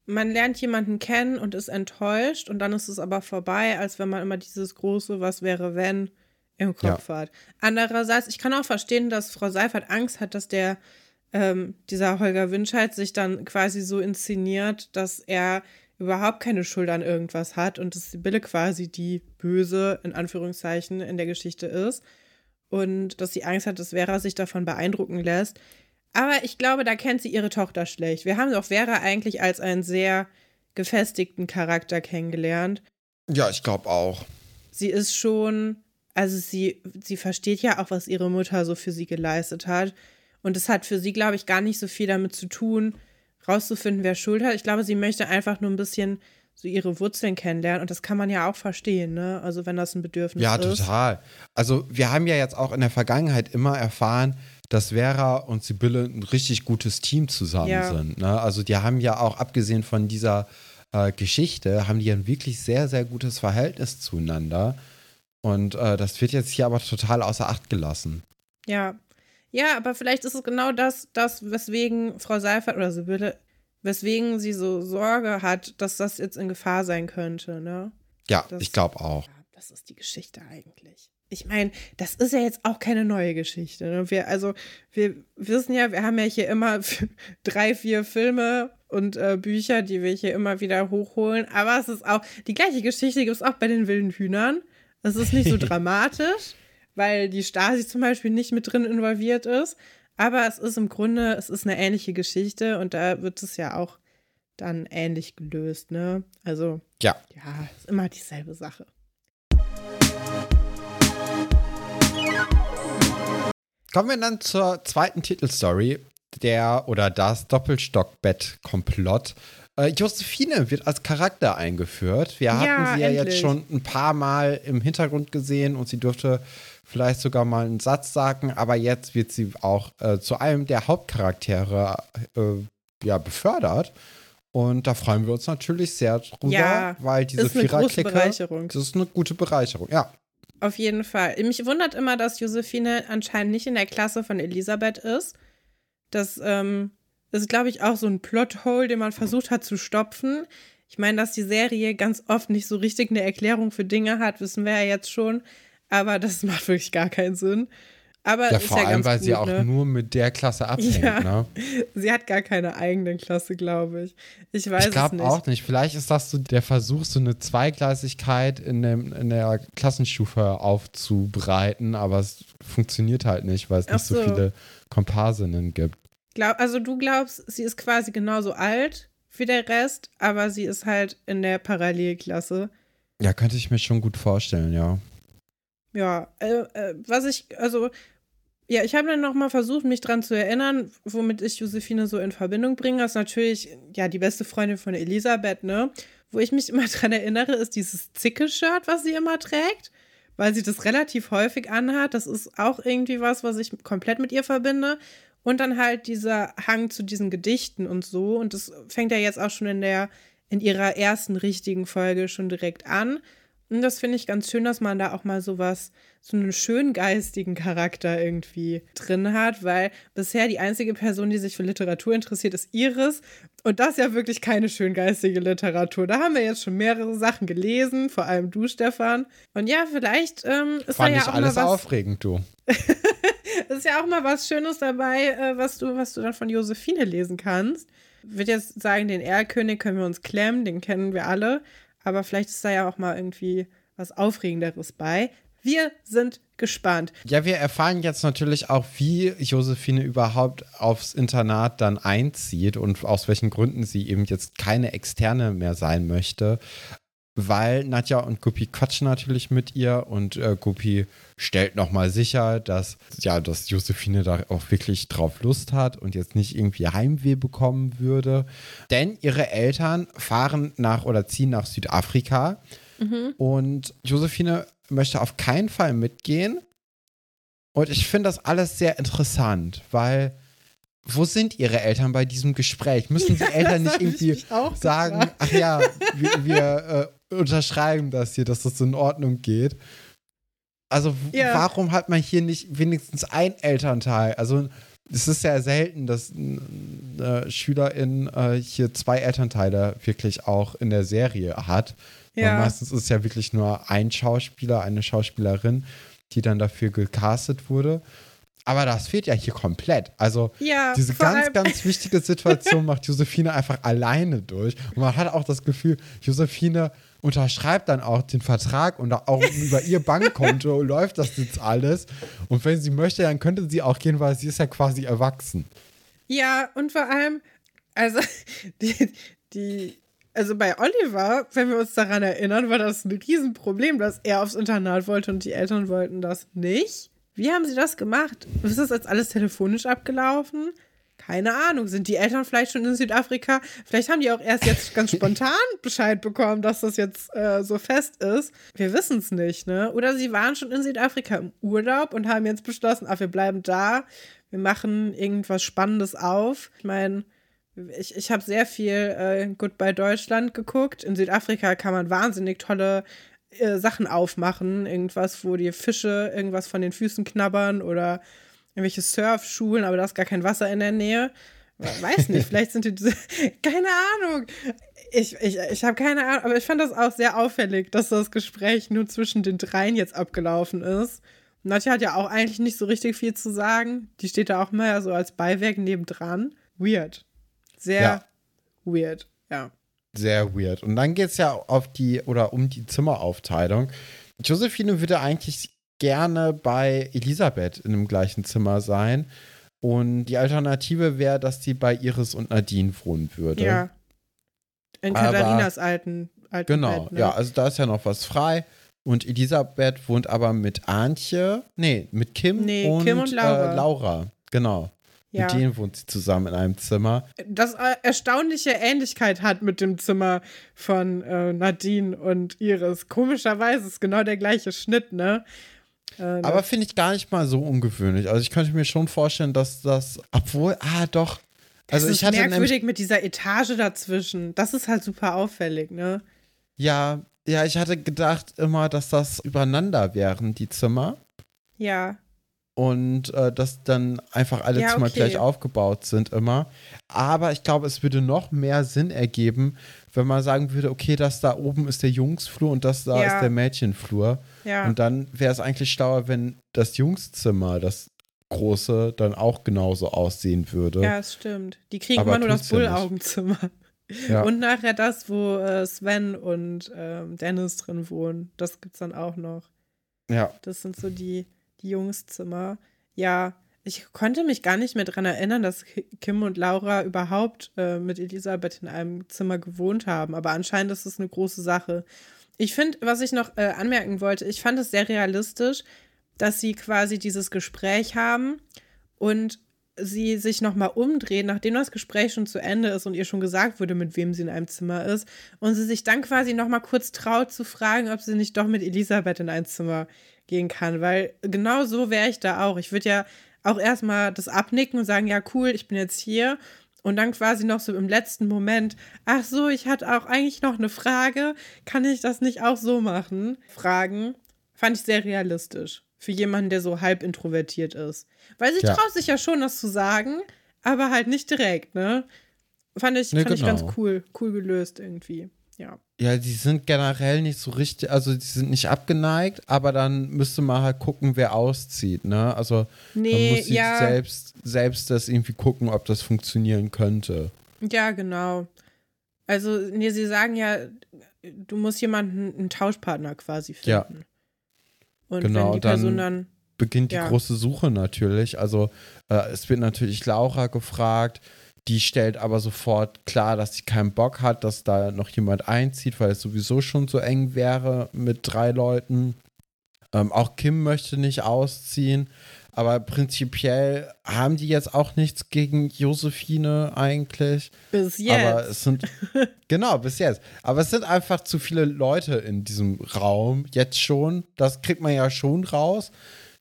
Speaker 2: Man lernt jemanden kennen und ist enttäuscht und dann ist es aber vorbei, als wenn man immer dieses große Was wäre, wenn im Kopf ja. hat. Andererseits, ich kann auch verstehen, dass Frau Seifert Angst hat, dass der ähm, dieser Holger Winscheid sich dann quasi so inszeniert, dass er überhaupt keine Schuld an irgendwas hat und dass Sibylle quasi die Böse in Anführungszeichen in der Geschichte ist und dass sie Angst hat, dass Vera sich davon beeindrucken lässt. Aber ich glaube, da kennt sie ihre Tochter schlecht. Wir haben doch Vera eigentlich als einen sehr gefestigten Charakter kennengelernt.
Speaker 1: Ja, ich glaube auch.
Speaker 2: Sie ist schon, also sie, sie versteht ja auch, was ihre Mutter so für sie geleistet hat. Und es hat für sie, glaube ich, gar nicht so viel damit zu tun, rauszufinden, wer Schuld hat. Ich glaube, sie möchte einfach nur ein bisschen so ihre Wurzeln kennenlernen. Und das kann man ja auch verstehen, ne? Also wenn das ein Bedürfnis
Speaker 1: Ja,
Speaker 2: ist.
Speaker 1: total. Also wir haben ja jetzt auch in der Vergangenheit immer erfahren, dass Vera und Sibylle ein richtig gutes Team zusammen
Speaker 2: Ja.
Speaker 1: sind. Ne? Also die haben ja auch, abgesehen von dieser äh, Geschichte, haben die ein wirklich sehr, sehr gutes Verhältnis zueinander. Und äh, das wird jetzt hier aber total außer Acht gelassen.
Speaker 2: Ja. Ja, aber vielleicht ist es genau das, das, weswegen Frau Seifert oder Sibylle, weswegen sie so Sorge hat, dass das jetzt in Gefahr sein könnte, ne?
Speaker 1: Ja,
Speaker 2: Das-
Speaker 1: ich glaube auch.
Speaker 2: Ja, das ist die Geschichte eigentlich. Ich meine, das ist ja jetzt auch keine neue Geschichte. Ne? Wir, also, wir wissen ja, wir haben ja hier immer drei, vier Filme und äh, Bücher, die wir hier immer wieder hochholen. Aber es ist auch, die gleiche Geschichte gibt es auch bei den wilden Hühnern. Es ist nicht so dramatisch, weil die Stasi zum Beispiel nicht mit drin involviert ist. Aber es ist im Grunde, es ist eine ähnliche Geschichte und da wird es ja auch dann ähnlich gelöst, ne? Also,
Speaker 1: Ja.
Speaker 2: ja, ist immer dieselbe Sache.
Speaker 1: Kommen wir dann zur zweiten Titelstory, der oder das Doppelstockbett-Komplott. Äh, Josephine wird als Charakter eingeführt. Wir hatten
Speaker 2: Ja,
Speaker 1: sie ja jetzt
Speaker 2: endlich.
Speaker 1: schon ein paar Mal im Hintergrund gesehen und sie dürfte vielleicht sogar mal einen Satz sagen, aber jetzt wird sie auch äh, zu einem der Hauptcharaktere äh, ja, befördert. Und da freuen wir uns natürlich sehr drüber,
Speaker 2: Ja,
Speaker 1: weil diese Viererklicke,
Speaker 2: Bereicherung.
Speaker 1: das ist eine gute Bereicherung. Ja,
Speaker 2: Auf jeden Fall. Mich wundert immer, dass Josephine anscheinend nicht in der Klasse von Elisabeth ist. Das ähm, ist, glaube ich, auch so ein Plothole, den man versucht hat zu stopfen. Ich meine, dass die Serie ganz oft nicht so richtig eine Erklärung für Dinge hat, wissen wir ja jetzt schon. Aber das macht wirklich gar keinen Sinn. Aber
Speaker 1: ja
Speaker 2: ist
Speaker 1: vor
Speaker 2: ja
Speaker 1: allem, weil
Speaker 2: gut,
Speaker 1: sie auch
Speaker 2: ne?
Speaker 1: nur mit der Klasse abhängt.
Speaker 2: Ja.
Speaker 1: Ne?
Speaker 2: Sie hat gar keine eigene Klasse, glaube ich. Ich weiß
Speaker 1: Ich
Speaker 2: es
Speaker 1: glaube
Speaker 2: nicht.
Speaker 1: auch nicht. Vielleicht ist das so der Versuch, so eine Zweigleisigkeit in, dem, in der Klassenstufe aufzubereiten, aber es funktioniert halt nicht, weil es
Speaker 2: Ach
Speaker 1: nicht so
Speaker 2: so.
Speaker 1: viele Komparsinnen gibt.
Speaker 2: Glaub, also du glaubst, sie ist quasi genauso alt wie der Rest, aber sie ist halt in der Parallelklasse.
Speaker 1: Ja, könnte ich mir schon gut vorstellen, ja.
Speaker 2: Ja, äh, äh, was ich, also, ja, ich habe dann nochmal versucht, mich dran zu erinnern, womit ich Josephine so in Verbindung bringe. Das ist natürlich, ja, die beste Freundin von Elisabeth, ne? Wo ich mich immer dran erinnere, ist dieses Zicke-Shirt, was sie immer trägt, weil sie das relativ häufig anhat. Das ist auch irgendwie was, was ich komplett mit ihr verbinde. Und dann halt dieser Hang zu diesen Gedichten und so. Und das fängt ja jetzt auch schon in der, in ihrer ersten richtigen Folge schon direkt an. Und das finde ich ganz schön, dass man da auch mal sowas, so einen schön geistigen Charakter irgendwie drin hat, weil bisher die einzige Person, die sich für Literatur interessiert, ist Iris. Und das ist ja wirklich keine schön geistige Literatur. Da haben wir jetzt schon mehrere Sachen gelesen, vor allem du, Stefan. Und ja, vielleicht ähm, ist
Speaker 1: Fand
Speaker 2: da ja
Speaker 1: ich
Speaker 2: auch
Speaker 1: alles
Speaker 2: mal was,
Speaker 1: aufregend, du.
Speaker 2: ist ja auch mal was Schönes dabei, äh, was du, was du dann von Josephine lesen kannst. Ich würde jetzt sagen, den Erlkönig können wir uns klemmen, den kennen wir alle. Aber vielleicht ist da ja auch mal irgendwie was Aufregenderes bei. Wir sind gespannt.
Speaker 1: Ja, wir erfahren jetzt natürlich auch, wie Josephine überhaupt aufs Internat dann einzieht und aus welchen Gründen sie eben jetzt keine Externe mehr sein möchte. Weil Nadja und Guppy quatschen natürlich mit ihr und äh, Guppy stellt nochmal sicher, dass, ja, dass Josephine da auch wirklich drauf Lust hat und jetzt nicht irgendwie Heimweh bekommen würde. Denn ihre Eltern fahren nach oder ziehen nach Südafrika und Josephine möchte auf keinen Fall mitgehen. Und ich finde das alles sehr interessant, weil wo sind ihre Eltern bei diesem Gespräch? Müssen die Eltern nicht
Speaker 2: hab ich
Speaker 1: irgendwie sagen,
Speaker 2: gefragt.
Speaker 1: ach ja, wir, wir äh, unterschreiben das hier, dass das in Ordnung geht? Also
Speaker 2: Ja.
Speaker 1: warum hat man hier nicht wenigstens ein Elternteil? Also es ist ja selten, dass eine Schülerin äh, hier zwei Elternteile wirklich auch in der Serie hat. Weil
Speaker 2: Ja.
Speaker 1: meistens ist es ja wirklich nur ein Schauspieler, eine Schauspielerin, die dann dafür gecastet wurde. Aber das fehlt ja hier komplett. Also
Speaker 2: Ja,
Speaker 1: diese ganz, ganz wichtige Situation macht Josephine einfach alleine durch. Und man hat auch das Gefühl, Josephine unterschreibt dann auch den Vertrag und auch über ihr Bankkonto läuft das jetzt alles. Und wenn sie möchte, dann könnte sie auch gehen, weil sie ist ja quasi erwachsen.
Speaker 2: Ja, und vor allem, also die, die, also bei Oliver, wenn wir uns daran erinnern, war das ein Riesenproblem, dass er aufs Internat wollte und die Eltern wollten das nicht. Wie haben sie das gemacht? Ist das jetzt alles telefonisch abgelaufen? keine Ahnung, sind die Eltern vielleicht schon in Südafrika? Vielleicht haben die auch erst jetzt ganz spontan Bescheid bekommen, dass das jetzt äh, so fest ist. Wir wissen es nicht, ne? Oder sie waren schon in Südafrika im Urlaub und haben jetzt beschlossen, ach, wir bleiben da, wir machen irgendwas Spannendes auf. Ich meine, ich, ich habe sehr viel äh, Goodbye Deutschland geguckt. In Südafrika kann man wahnsinnig tolle äh, Sachen aufmachen. Irgendwas, wo die Fische irgendwas von den Füßen knabbern oder irgendwelche Surfschulen, aber da ist gar kein Wasser in der Nähe. Weiß nicht, vielleicht sind die diese. Keine Ahnung. Ich, ich, ich habe keine Ahnung, aber ich fand das auch sehr auffällig, dass das Gespräch nur zwischen den dreien jetzt abgelaufen ist. Nadja hat ja auch eigentlich nicht so richtig viel zu sagen. Die steht da auch mal so als Beiwerk nebendran. Weird. Sehr
Speaker 1: Ja.
Speaker 2: weird, ja.
Speaker 1: Sehr weird. Und dann geht es ja auf die oder um die Zimmeraufteilung. Josephine würde eigentlich gerne bei Elisabeth in dem gleichen Zimmer sein. Und die Alternative wäre, dass die bei Iris und Nadine wohnen würde.
Speaker 2: Ja. In Katharinas alten, alten
Speaker 1: Genau,
Speaker 2: Bett, ne?
Speaker 1: ja, also da ist ja noch was frei. Und Elisabeth wohnt aber mit Antje, nee, mit Kim,
Speaker 2: Nee,
Speaker 1: und,
Speaker 2: Kim und Laura.
Speaker 1: Äh, Laura. Genau.
Speaker 2: Ja.
Speaker 1: Mit denen wohnt sie zusammen in einem Zimmer.
Speaker 2: das äh, erstaunliche Ähnlichkeit hat mit dem Zimmer von äh, Nadine und Iris. Komischerweise ist genau der gleiche Schnitt, ne? Äh,
Speaker 1: Aber finde ich gar nicht mal so ungewöhnlich. Also ich könnte mir schon vorstellen, dass das, obwohl, ah doch. Also ich
Speaker 2: ist
Speaker 1: hatte
Speaker 2: merkwürdig mit dieser Etage dazwischen. Das ist halt super auffällig, ne?
Speaker 1: ja, ja, ich hatte gedacht immer, dass das übereinander wären, die Zimmer.
Speaker 2: Ja.
Speaker 1: Und äh, dass dann einfach alle
Speaker 2: Ja,
Speaker 1: Zimmer
Speaker 2: okay.
Speaker 1: gleich aufgebaut sind immer. Aber ich glaube, es würde noch mehr Sinn ergeben, wenn man sagen würde, okay, das da oben ist der Jungsflur und das da
Speaker 2: Ja.
Speaker 1: ist der Mädchenflur.
Speaker 2: Ja.
Speaker 1: Und dann wäre es eigentlich schlauer, wenn das Jungszimmer, das große, dann auch genauso aussehen würde.
Speaker 2: ja, es stimmt. Die kriegen
Speaker 1: Aber
Speaker 2: immer nur das. Bullaugenzimmer.
Speaker 1: Ja.
Speaker 2: Und nachher das, wo äh, Sven und ähm, Dennis drin wohnen. Das gibt's dann auch noch.
Speaker 1: ja.
Speaker 2: Das sind so die, die Jungszimmer. Ja, ich konnte mich gar nicht mehr dran erinnern, dass Ki- Kim und Laura überhaupt äh, mit Elisabeth in einem Zimmer gewohnt haben. Aber anscheinend ist es eine große Sache. Ich finde, was ich noch äh, anmerken wollte, ich fand es sehr realistisch, dass sie quasi dieses Gespräch haben und sie sich nochmal umdrehen, nachdem das Gespräch schon zu Ende ist und ihr schon gesagt wurde, mit wem sie in einem Zimmer ist, und sie sich dann quasi nochmal kurz traut zu fragen, ob sie nicht doch mit Elisabeth in ein Zimmer gehen kann, weil genau so wäre ich da auch. Ich würde ja auch erstmal das abnicken und sagen, ja, cool, ich bin jetzt hier. Und dann quasi noch so im letzten Moment, ach so, ich hatte auch eigentlich noch eine Frage, kann ich das nicht auch so machen? Fragen fand ich sehr realistisch für jemanden, der so halb introvertiert ist. Weil sie
Speaker 1: Ja.
Speaker 2: traut sich ja schon, das zu sagen, aber halt nicht direkt, ne? Fand ich,
Speaker 1: Nee,
Speaker 2: fand ich ganz
Speaker 1: genau.
Speaker 2: cool, cool gelöst irgendwie. Ja.
Speaker 1: Ja, die sind generell nicht so richtig, also die sind nicht abgeneigt, aber dann müsste man halt gucken, wer auszieht, ne? Also man
Speaker 2: Nee,
Speaker 1: muss sich
Speaker 2: ja.
Speaker 1: selbst, selbst das irgendwie gucken, ob das funktionieren könnte.
Speaker 2: Ja, genau. Also, nee, sie sagen ja, du musst jemanden, einen Tauschpartner quasi finden.
Speaker 1: Ja.
Speaker 2: Und
Speaker 1: Genau,
Speaker 2: wenn die Person
Speaker 1: dann-
Speaker 2: dann,
Speaker 1: beginnt die
Speaker 2: Ja.
Speaker 1: große Suche natürlich. Also äh, es wird natürlich Laura gefragt, die stellt aber sofort klar, dass sie keinen Bock hat, dass da noch jemand einzieht, weil es sowieso schon so eng wäre mit drei Leuten. Ähm, auch Kim möchte nicht ausziehen, aber prinzipiell haben die jetzt auch nichts gegen Josephine eigentlich.
Speaker 2: bis
Speaker 1: Aber
Speaker 2: jetzt.
Speaker 1: es sind, genau, bis jetzt. Aber es sind einfach zu viele Leute in diesem Raum, jetzt schon. Das kriegt man ja schon raus.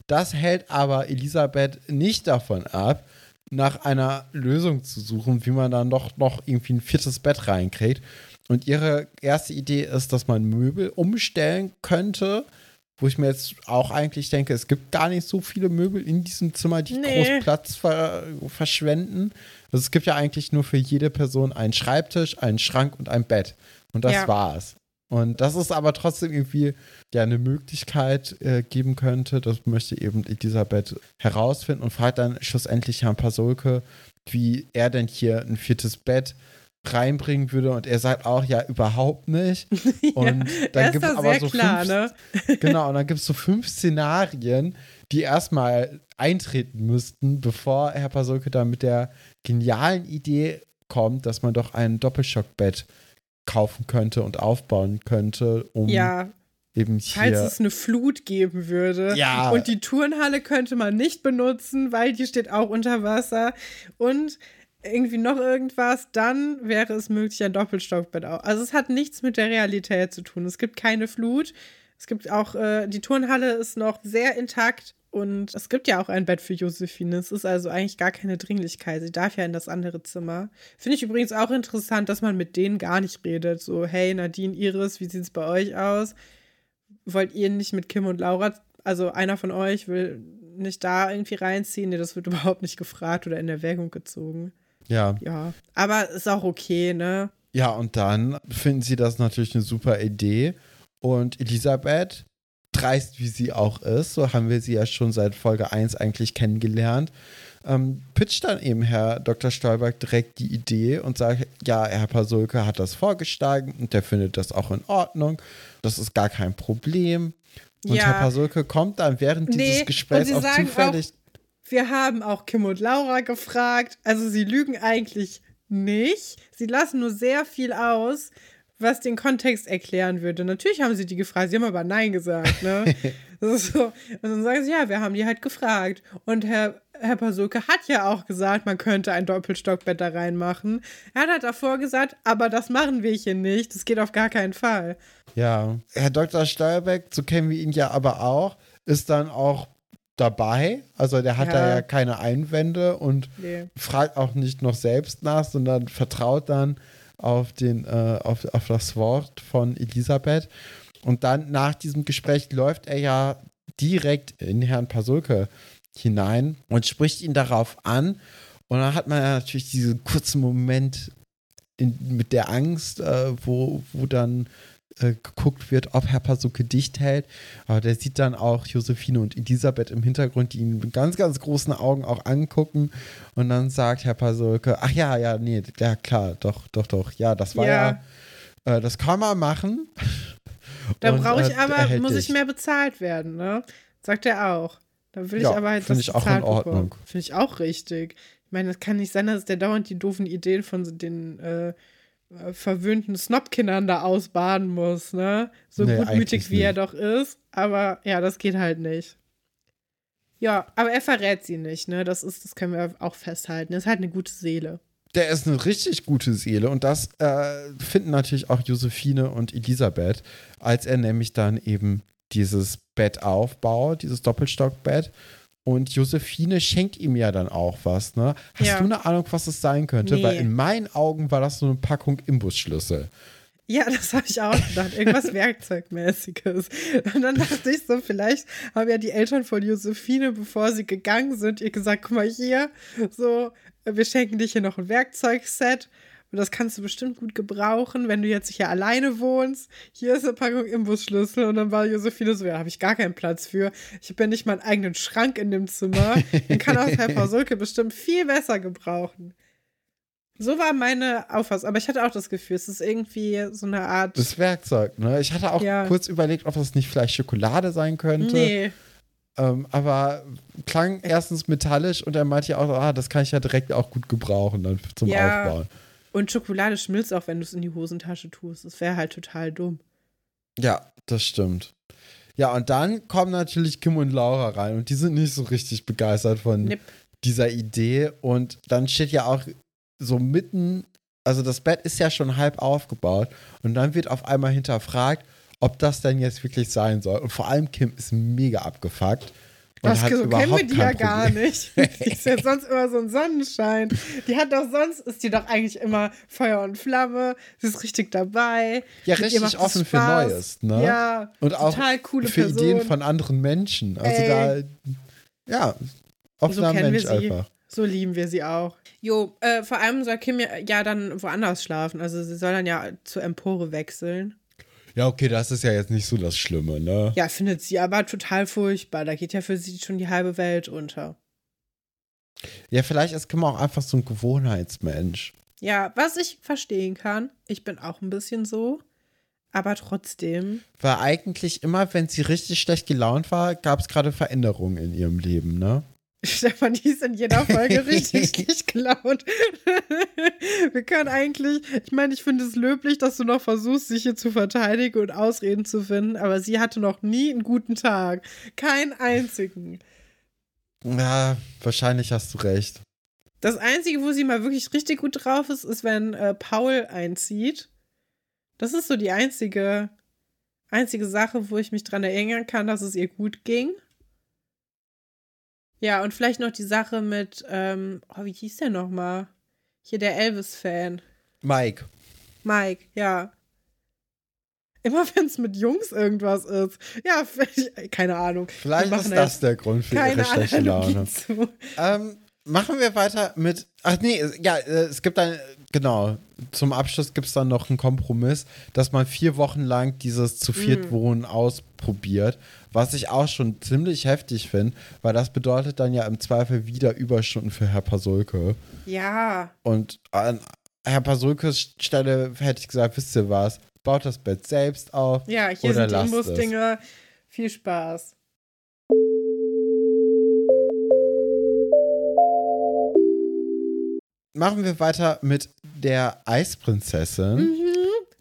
Speaker 1: Das hält aber Elisabeth nicht davon ab, nach einer Lösung zu suchen, wie man dann doch noch irgendwie ein viertes Bett reinkriegt. Und ihre erste Idee ist, dass man Möbel umstellen könnte, wo ich mir jetzt auch eigentlich denke, es gibt gar nicht so viele Möbel in diesem Zimmer, die
Speaker 2: Nee.
Speaker 1: groß Platz ver verschwenden. Also es gibt ja eigentlich nur für jede Person einen Schreibtisch, einen Schrank und ein Bett. Und das
Speaker 2: Ja.
Speaker 1: war's. Und das ist aber trotzdem irgendwie ja eine Möglichkeit äh, geben könnte. Das möchte eben Elisabeth herausfinden und fragt dann schlussendlich Herrn Pasolke, wie er denn hier ein viertes Bett reinbringen würde. Und er sagt auch, ja, überhaupt nicht. Und
Speaker 2: er
Speaker 1: dann gibt es aber so
Speaker 2: klar,
Speaker 1: fünf,
Speaker 2: ne?
Speaker 1: genau, und dann gibt es so fünf Szenarien, die erstmal eintreten müssten, bevor Herr Pasolke dann mit der genialen Idee kommt, dass man doch ein Doppelschockbett kaufen könnte und aufbauen könnte, um
Speaker 2: Ja,
Speaker 1: eben
Speaker 2: falls
Speaker 1: hier.
Speaker 2: es eine Flut geben würde.
Speaker 1: Ja.
Speaker 2: Und die Turnhalle könnte man nicht benutzen, weil die steht auch unter Wasser. Und irgendwie noch irgendwas, dann wäre es möglich, ein Doppelstockbett auch. Also es hat nichts mit der Realität zu tun. Es gibt keine Flut. Es gibt auch, äh, die Turnhalle ist noch sehr intakt und es gibt ja auch ein Bett für Josephine. Es ist also eigentlich gar keine Dringlichkeit. Sie darf ja in das andere Zimmer. Finde ich übrigens auch interessant, dass man mit denen gar nicht redet. So, hey Nadine, Iris, wie sieht es bei euch aus? Wollt ihr nicht mit Kim und Laura, also einer von euch will nicht da irgendwie reinziehen? Nee, das wird überhaupt nicht gefragt oder in Erwägung gezogen.
Speaker 1: Ja.
Speaker 2: Ja, aber ist auch okay, ne?
Speaker 1: Ja, und dann finden sie das natürlich eine super Idee. Und Elisabeth, dreist wie sie auch ist, so haben wir sie ja schon seit Folge 1 eigentlich kennengelernt, ähm, pitcht dann eben Herr Dr. Stolberg direkt die Idee und sagt, ja, Herr Pasulke hat das vorgeschlagen und der findet das auch in Ordnung. Das ist gar kein Problem. Und
Speaker 2: Ja.
Speaker 1: Herr Pasulke kommt dann während
Speaker 2: Nee,
Speaker 1: dieses Gesprächs auch zufällig.
Speaker 2: Wir haben auch Kim und Laura gefragt. Also sie lügen eigentlich nicht. Sie lassen nur sehr viel aus, was den Kontext erklären würde. Natürlich haben sie die gefragt, sie haben aber Nein gesagt, ne? so. Und dann sagen sie, ja, wir haben die halt gefragt. Und Herr, Herr Pasulke hat ja auch gesagt, man könnte ein Doppelstockbett da reinmachen. Er hat halt davor gesagt, aber das machen wir hier nicht. Das geht auf gar keinen Fall.
Speaker 1: Ja, Herr Dr. Stolberg, so kennen wir ihn ja aber auch, ist dann auch dabei. Also der hat
Speaker 2: Ja.
Speaker 1: da ja keine Einwände und
Speaker 2: Nee.
Speaker 1: fragt auch nicht noch selbst nach, sondern vertraut dann auf, den, äh, auf, auf das Wort von Elisabeth. Und dann nach diesem Gespräch läuft er ja direkt in Herrn Pasulke hinein und spricht ihn darauf an. Und dann hat man ja natürlich diesen kurzen Moment in, mit der Angst, äh, wo, wo dann äh, geguckt wird, ob Herr Pasulke dicht hält. Aber der sieht dann auch Josephine und Elisabeth im Hintergrund, die ihn mit ganz, ganz großen Augen auch angucken. Und dann sagt Herr Pasulke, ach ja, ja, nee, ja klar, doch, doch, doch, ja, das war ja,
Speaker 2: Ja.
Speaker 1: äh, das kann man machen.
Speaker 2: Da brauche
Speaker 1: äh,
Speaker 2: ich aber,
Speaker 1: er
Speaker 2: muss ich mehr bezahlt werden, ne? Sagt er auch. Da will
Speaker 1: Ja,
Speaker 2: ich aber halt
Speaker 1: find
Speaker 2: das
Speaker 1: ich auch in Ordnung.
Speaker 2: Finde ich auch richtig. Ich meine, es kann nicht sein, dass der dauernd die doofen Ideen von den äh, verwöhnten Snobkindern da ausbaden muss, ne? So
Speaker 1: Nee,
Speaker 2: gutmütig wie er doch ist. Aber ja, das geht halt nicht. Ja, aber er verrät sie nicht, ne? Das ist, das können wir auch festhalten. Er ist halt eine gute Seele.
Speaker 1: Der ist eine richtig gute Seele und das äh, finden natürlich auch Josephine und Elisabeth, als er nämlich dann eben dieses Bett aufbaut, dieses Doppelstockbett. Und Josephine schenkt ihm ja dann auch was, ne? Hast
Speaker 2: Ja.
Speaker 1: du eine Ahnung, was es sein könnte?
Speaker 2: Nee.
Speaker 1: Weil in meinen Augen war das so eine Packung Imbusschlüssel.
Speaker 2: Ja, das habe ich auch gedacht. Irgendwas Werkzeugmäßiges. Und dann dachte ich so, vielleicht haben ja die Eltern von Josephine, bevor sie gegangen sind, ihr gesagt, guck mal hier, so, wir schenken dich hier noch ein Werkzeugset. Und das kannst du bestimmt gut gebrauchen, wenn du jetzt hier alleine wohnst. Hier ist eine Packung Imbusschlüssel. Und dann war Josephine so, ja, da habe ich gar keinen Platz für. Ich habe ja nicht mal einen eigenen Schrank in dem Zimmer. Den kann auch Herr Pasulke bestimmt viel besser gebrauchen. So war meine Auffassung. Aber ich hatte auch das Gefühl, es ist irgendwie so eine Art.
Speaker 1: Das Werkzeug, ne? Ich hatte auch
Speaker 2: Ja.
Speaker 1: kurz überlegt, ob das nicht vielleicht Schokolade sein könnte.
Speaker 2: nee.
Speaker 1: Ähm, aber klang erstens metallisch und er meinte ja auch, ah, das kann ich ja direkt auch gut gebrauchen dann zum
Speaker 2: Ja.
Speaker 1: Aufbauen.
Speaker 2: Und Schokolade schmilzt auch, wenn du es in die Hosentasche tust. Das wäre halt total dumm.
Speaker 1: Ja, das stimmt. Ja, und dann kommen natürlich Kim und Laura rein und die sind nicht so richtig begeistert von
Speaker 2: Nipp.
Speaker 1: dieser Idee. Und dann steht ja auch so mitten, also das Bett ist ja schon halb aufgebaut und dann wird auf einmal hinterfragt, ob das denn jetzt wirklich sein soll. Und vor allem Kim ist mega abgefuckt.
Speaker 2: Das so kennen wir die ja gar
Speaker 1: Problem.
Speaker 2: nicht. Die ist ja sonst immer so ein Sonnenschein. Die hat doch sonst, ist die doch eigentlich immer Feuer und Flamme. Sie ist richtig dabei.
Speaker 1: Ja,
Speaker 2: Mit
Speaker 1: richtig offen für. Neues, ne?
Speaker 2: Ja,
Speaker 1: Und auch für
Speaker 2: Person.
Speaker 1: Ideen von anderen Menschen. Also
Speaker 2: Ey.
Speaker 1: da, ja, offener
Speaker 2: kennen
Speaker 1: Mensch
Speaker 2: wir sie.
Speaker 1: einfach.
Speaker 2: So lieben wir sie auch. Jo, äh, vor allem soll Kim ja, ja dann woanders schlafen. Also sie soll dann ja zur Empore wechseln.
Speaker 1: Ja, okay, das ist ja jetzt nicht so das Schlimme, ne?
Speaker 2: Ja, findet sie aber total furchtbar. Da geht ja für sie schon die halbe Welt unter.
Speaker 1: Ja, vielleicht ist Kim auch einfach so ein Gewohnheitsmensch.
Speaker 2: Ja, was ich verstehen kann, ich bin auch ein bisschen so, aber trotzdem.
Speaker 1: Weil eigentlich immer, wenn sie richtig schlecht gelaunt war, gab es gerade Veränderungen in ihrem Leben, ne?
Speaker 2: Stefan, die ist in jeder Folge richtig gelaunt. Wir können eigentlich, ich meine, ich finde es löblich, dass du noch versuchst, sich hier zu verteidigen und Ausreden zu finden, aber sie hatte noch nie einen guten Tag. Keinen einzigen.
Speaker 1: Ja, wahrscheinlich hast du recht.
Speaker 2: Das Einzige, wo sie mal wirklich richtig gut drauf ist, ist, wenn äh, Paul einzieht. Das ist so die einzige, einzige Sache, wo ich mich dran erinnern kann, dass es ihr gut ging. Ja, und vielleicht noch die Sache mit, ähm, oh, wie hieß der nochmal? Hier der Elvis-Fan.
Speaker 1: Mike.
Speaker 2: Mike, ja. Immer wenn es mit Jungs irgendwas ist. Ja, keine Ahnung.
Speaker 1: Vielleicht ist das der Grund für ihre schlechte Laune. Ähm, machen wir weiter mit. Ach nee, ja, äh, es gibt ein. Genau. Zum Abschluss gibt es dann noch einen Kompromiss, dass man vier Wochen lang dieses zu viert mm. Wohnen ausprobiert. Was ich auch schon ziemlich heftig finde, weil das bedeutet dann ja im Zweifel wieder Überstunden für Herr Pasulke.
Speaker 2: Ja.
Speaker 1: Und an Herr Pasulkes Stelle hätte ich gesagt, wisst ihr was? Baut das Bett selbst auf.
Speaker 2: Ja, hier oder sind die Imbusdinger. Viel Spaß.
Speaker 1: Machen wir weiter mit der Eisprinzessin.
Speaker 2: Mhm,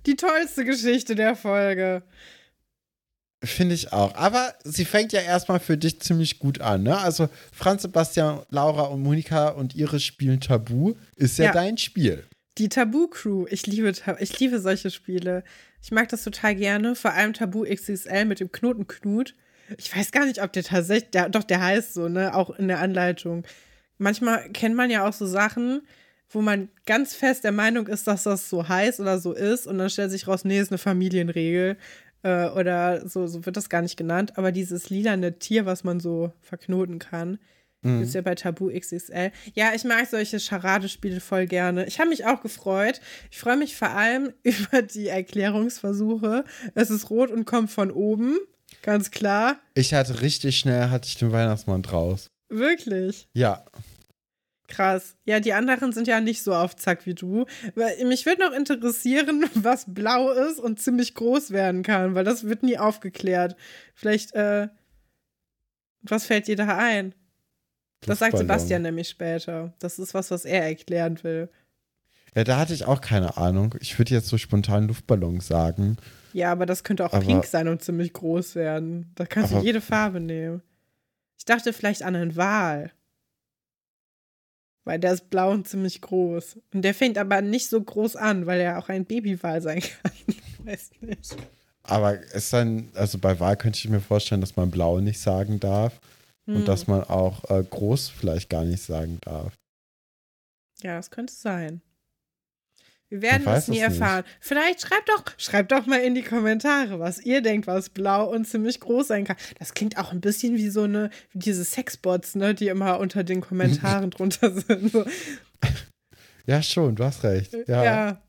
Speaker 2: die tollste Geschichte der Folge.
Speaker 1: Finde ich auch. Aber sie fängt ja erstmal für dich ziemlich gut an, ne? Also Franz, Sebastian, Laura und Monika und ihre spielen Tabu. Ist ja, ja. dein Spiel.
Speaker 2: Die Tabu-Crew. Ich liebe, ich liebe solche Spiele. Ich mag das total gerne. Vor allem Tabu XXL mit dem Knotenknut. Ich weiß gar nicht, ob der tatsächlich, der, doch, der heißt so, ne? Auch in der Anleitung. Manchmal kennt man ja auch so Sachen, wo man ganz fest der Meinung ist, dass das so heißt oder so ist. Und dann stellt sich raus, nee, ist eine Familienregel. Äh, oder so, so wird das gar nicht genannt. Aber dieses lilane Tier, was man so verknoten kann, Mhm. Ist ja bei Tabu XXL. Ja, ich mag solche Charadespiele voll gerne. Ich habe mich auch gefreut. Ich freue mich vor allem über die Erklärungsversuche. Es ist rot und kommt von oben. Ganz klar.
Speaker 1: Ich hatte richtig schnell, hatte ich den Weihnachtsmann draus.
Speaker 2: Wirklich?
Speaker 1: Ja.
Speaker 2: Krass. Ja, die anderen sind ja nicht so auf Zack wie du. Mich würde noch interessieren, was blau ist und ziemlich groß werden kann, weil das wird nie aufgeklärt. Vielleicht, äh, was fällt dir da ein? Das sagt Sebastian nämlich später. Das ist was, was er erklären will.
Speaker 1: Ja, da hatte ich auch keine Ahnung. Ich würde jetzt so spontan Luftballon sagen.
Speaker 2: Ja, aber das könnte auch aber, pink sein und ziemlich groß werden. Da kannst aber, du jede Farbe nehmen. Ich dachte vielleicht an einen Wal. Weil der ist blau und ziemlich groß. Und der fängt aber nicht so groß an, weil er auch ein Babywal sein kann. Ich weiß nicht.
Speaker 1: Aber ist dann, also bei Wal könnte ich mir vorstellen, dass man blau nicht sagen darf. Hm. Und dass man auch äh, groß vielleicht gar nicht sagen darf.
Speaker 2: Ja, das könnte sein. Wir werden es nie erfahren. Nicht. Vielleicht schreibt doch, schreibt doch mal in die Kommentare, was ihr denkt, was blau und ziemlich groß sein kann. Das klingt auch ein bisschen wie so eine, wie diese Sexbots, ne, die immer unter den Kommentaren drunter sind. So.
Speaker 1: Ja, schon, du hast recht. Ja. ja.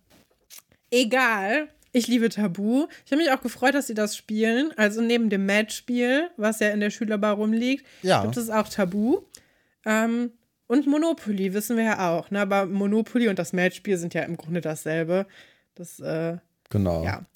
Speaker 2: Egal. Ich liebe Tabu. Ich habe mich auch gefreut, dass sie das spielen. Also neben dem Match-Spiel, was ja in der Schülerbar rumliegt, ja. gibt es auch Tabu. Ähm, und Monopoly wissen wir ja auch. Ne? Aber Monopoly und das Match-Spiel sind ja im Grunde dasselbe. Das, äh,
Speaker 1: genau.
Speaker 2: Ja.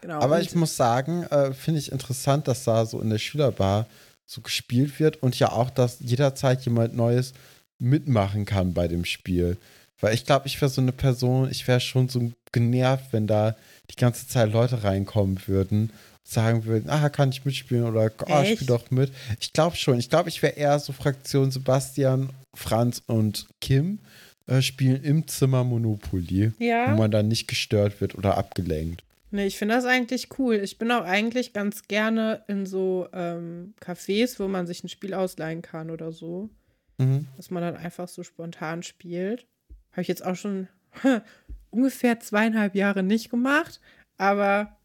Speaker 2: Genau.
Speaker 1: Aber und ich muss sagen, äh, finde ich interessant, dass da so in der Schülerbar so gespielt wird und ja auch, dass jederzeit jemand Neues mitmachen kann bei dem Spiel. Weil ich glaube, ich wäre so eine Person, ich wäre schon so genervt, wenn da die ganze Zeit Leute reinkommen würden sagen würden, ah, kann ich mitspielen oder oh, spiel doch mit. Ich glaube schon. Ich glaube, ich wäre eher so Fraktion Sebastian, Franz und Kim äh, spielen im Zimmer Monopoly, ja. wo man dann nicht gestört wird oder abgelenkt.
Speaker 2: Nee, ich finde das eigentlich cool. Ich bin auch eigentlich ganz gerne in so ähm, Cafés, wo man sich ein Spiel ausleihen kann oder so. Mhm. Dass man dann einfach so spontan spielt. Habe ich jetzt auch schon ungefähr zweieinhalb Jahre nicht gemacht. Aber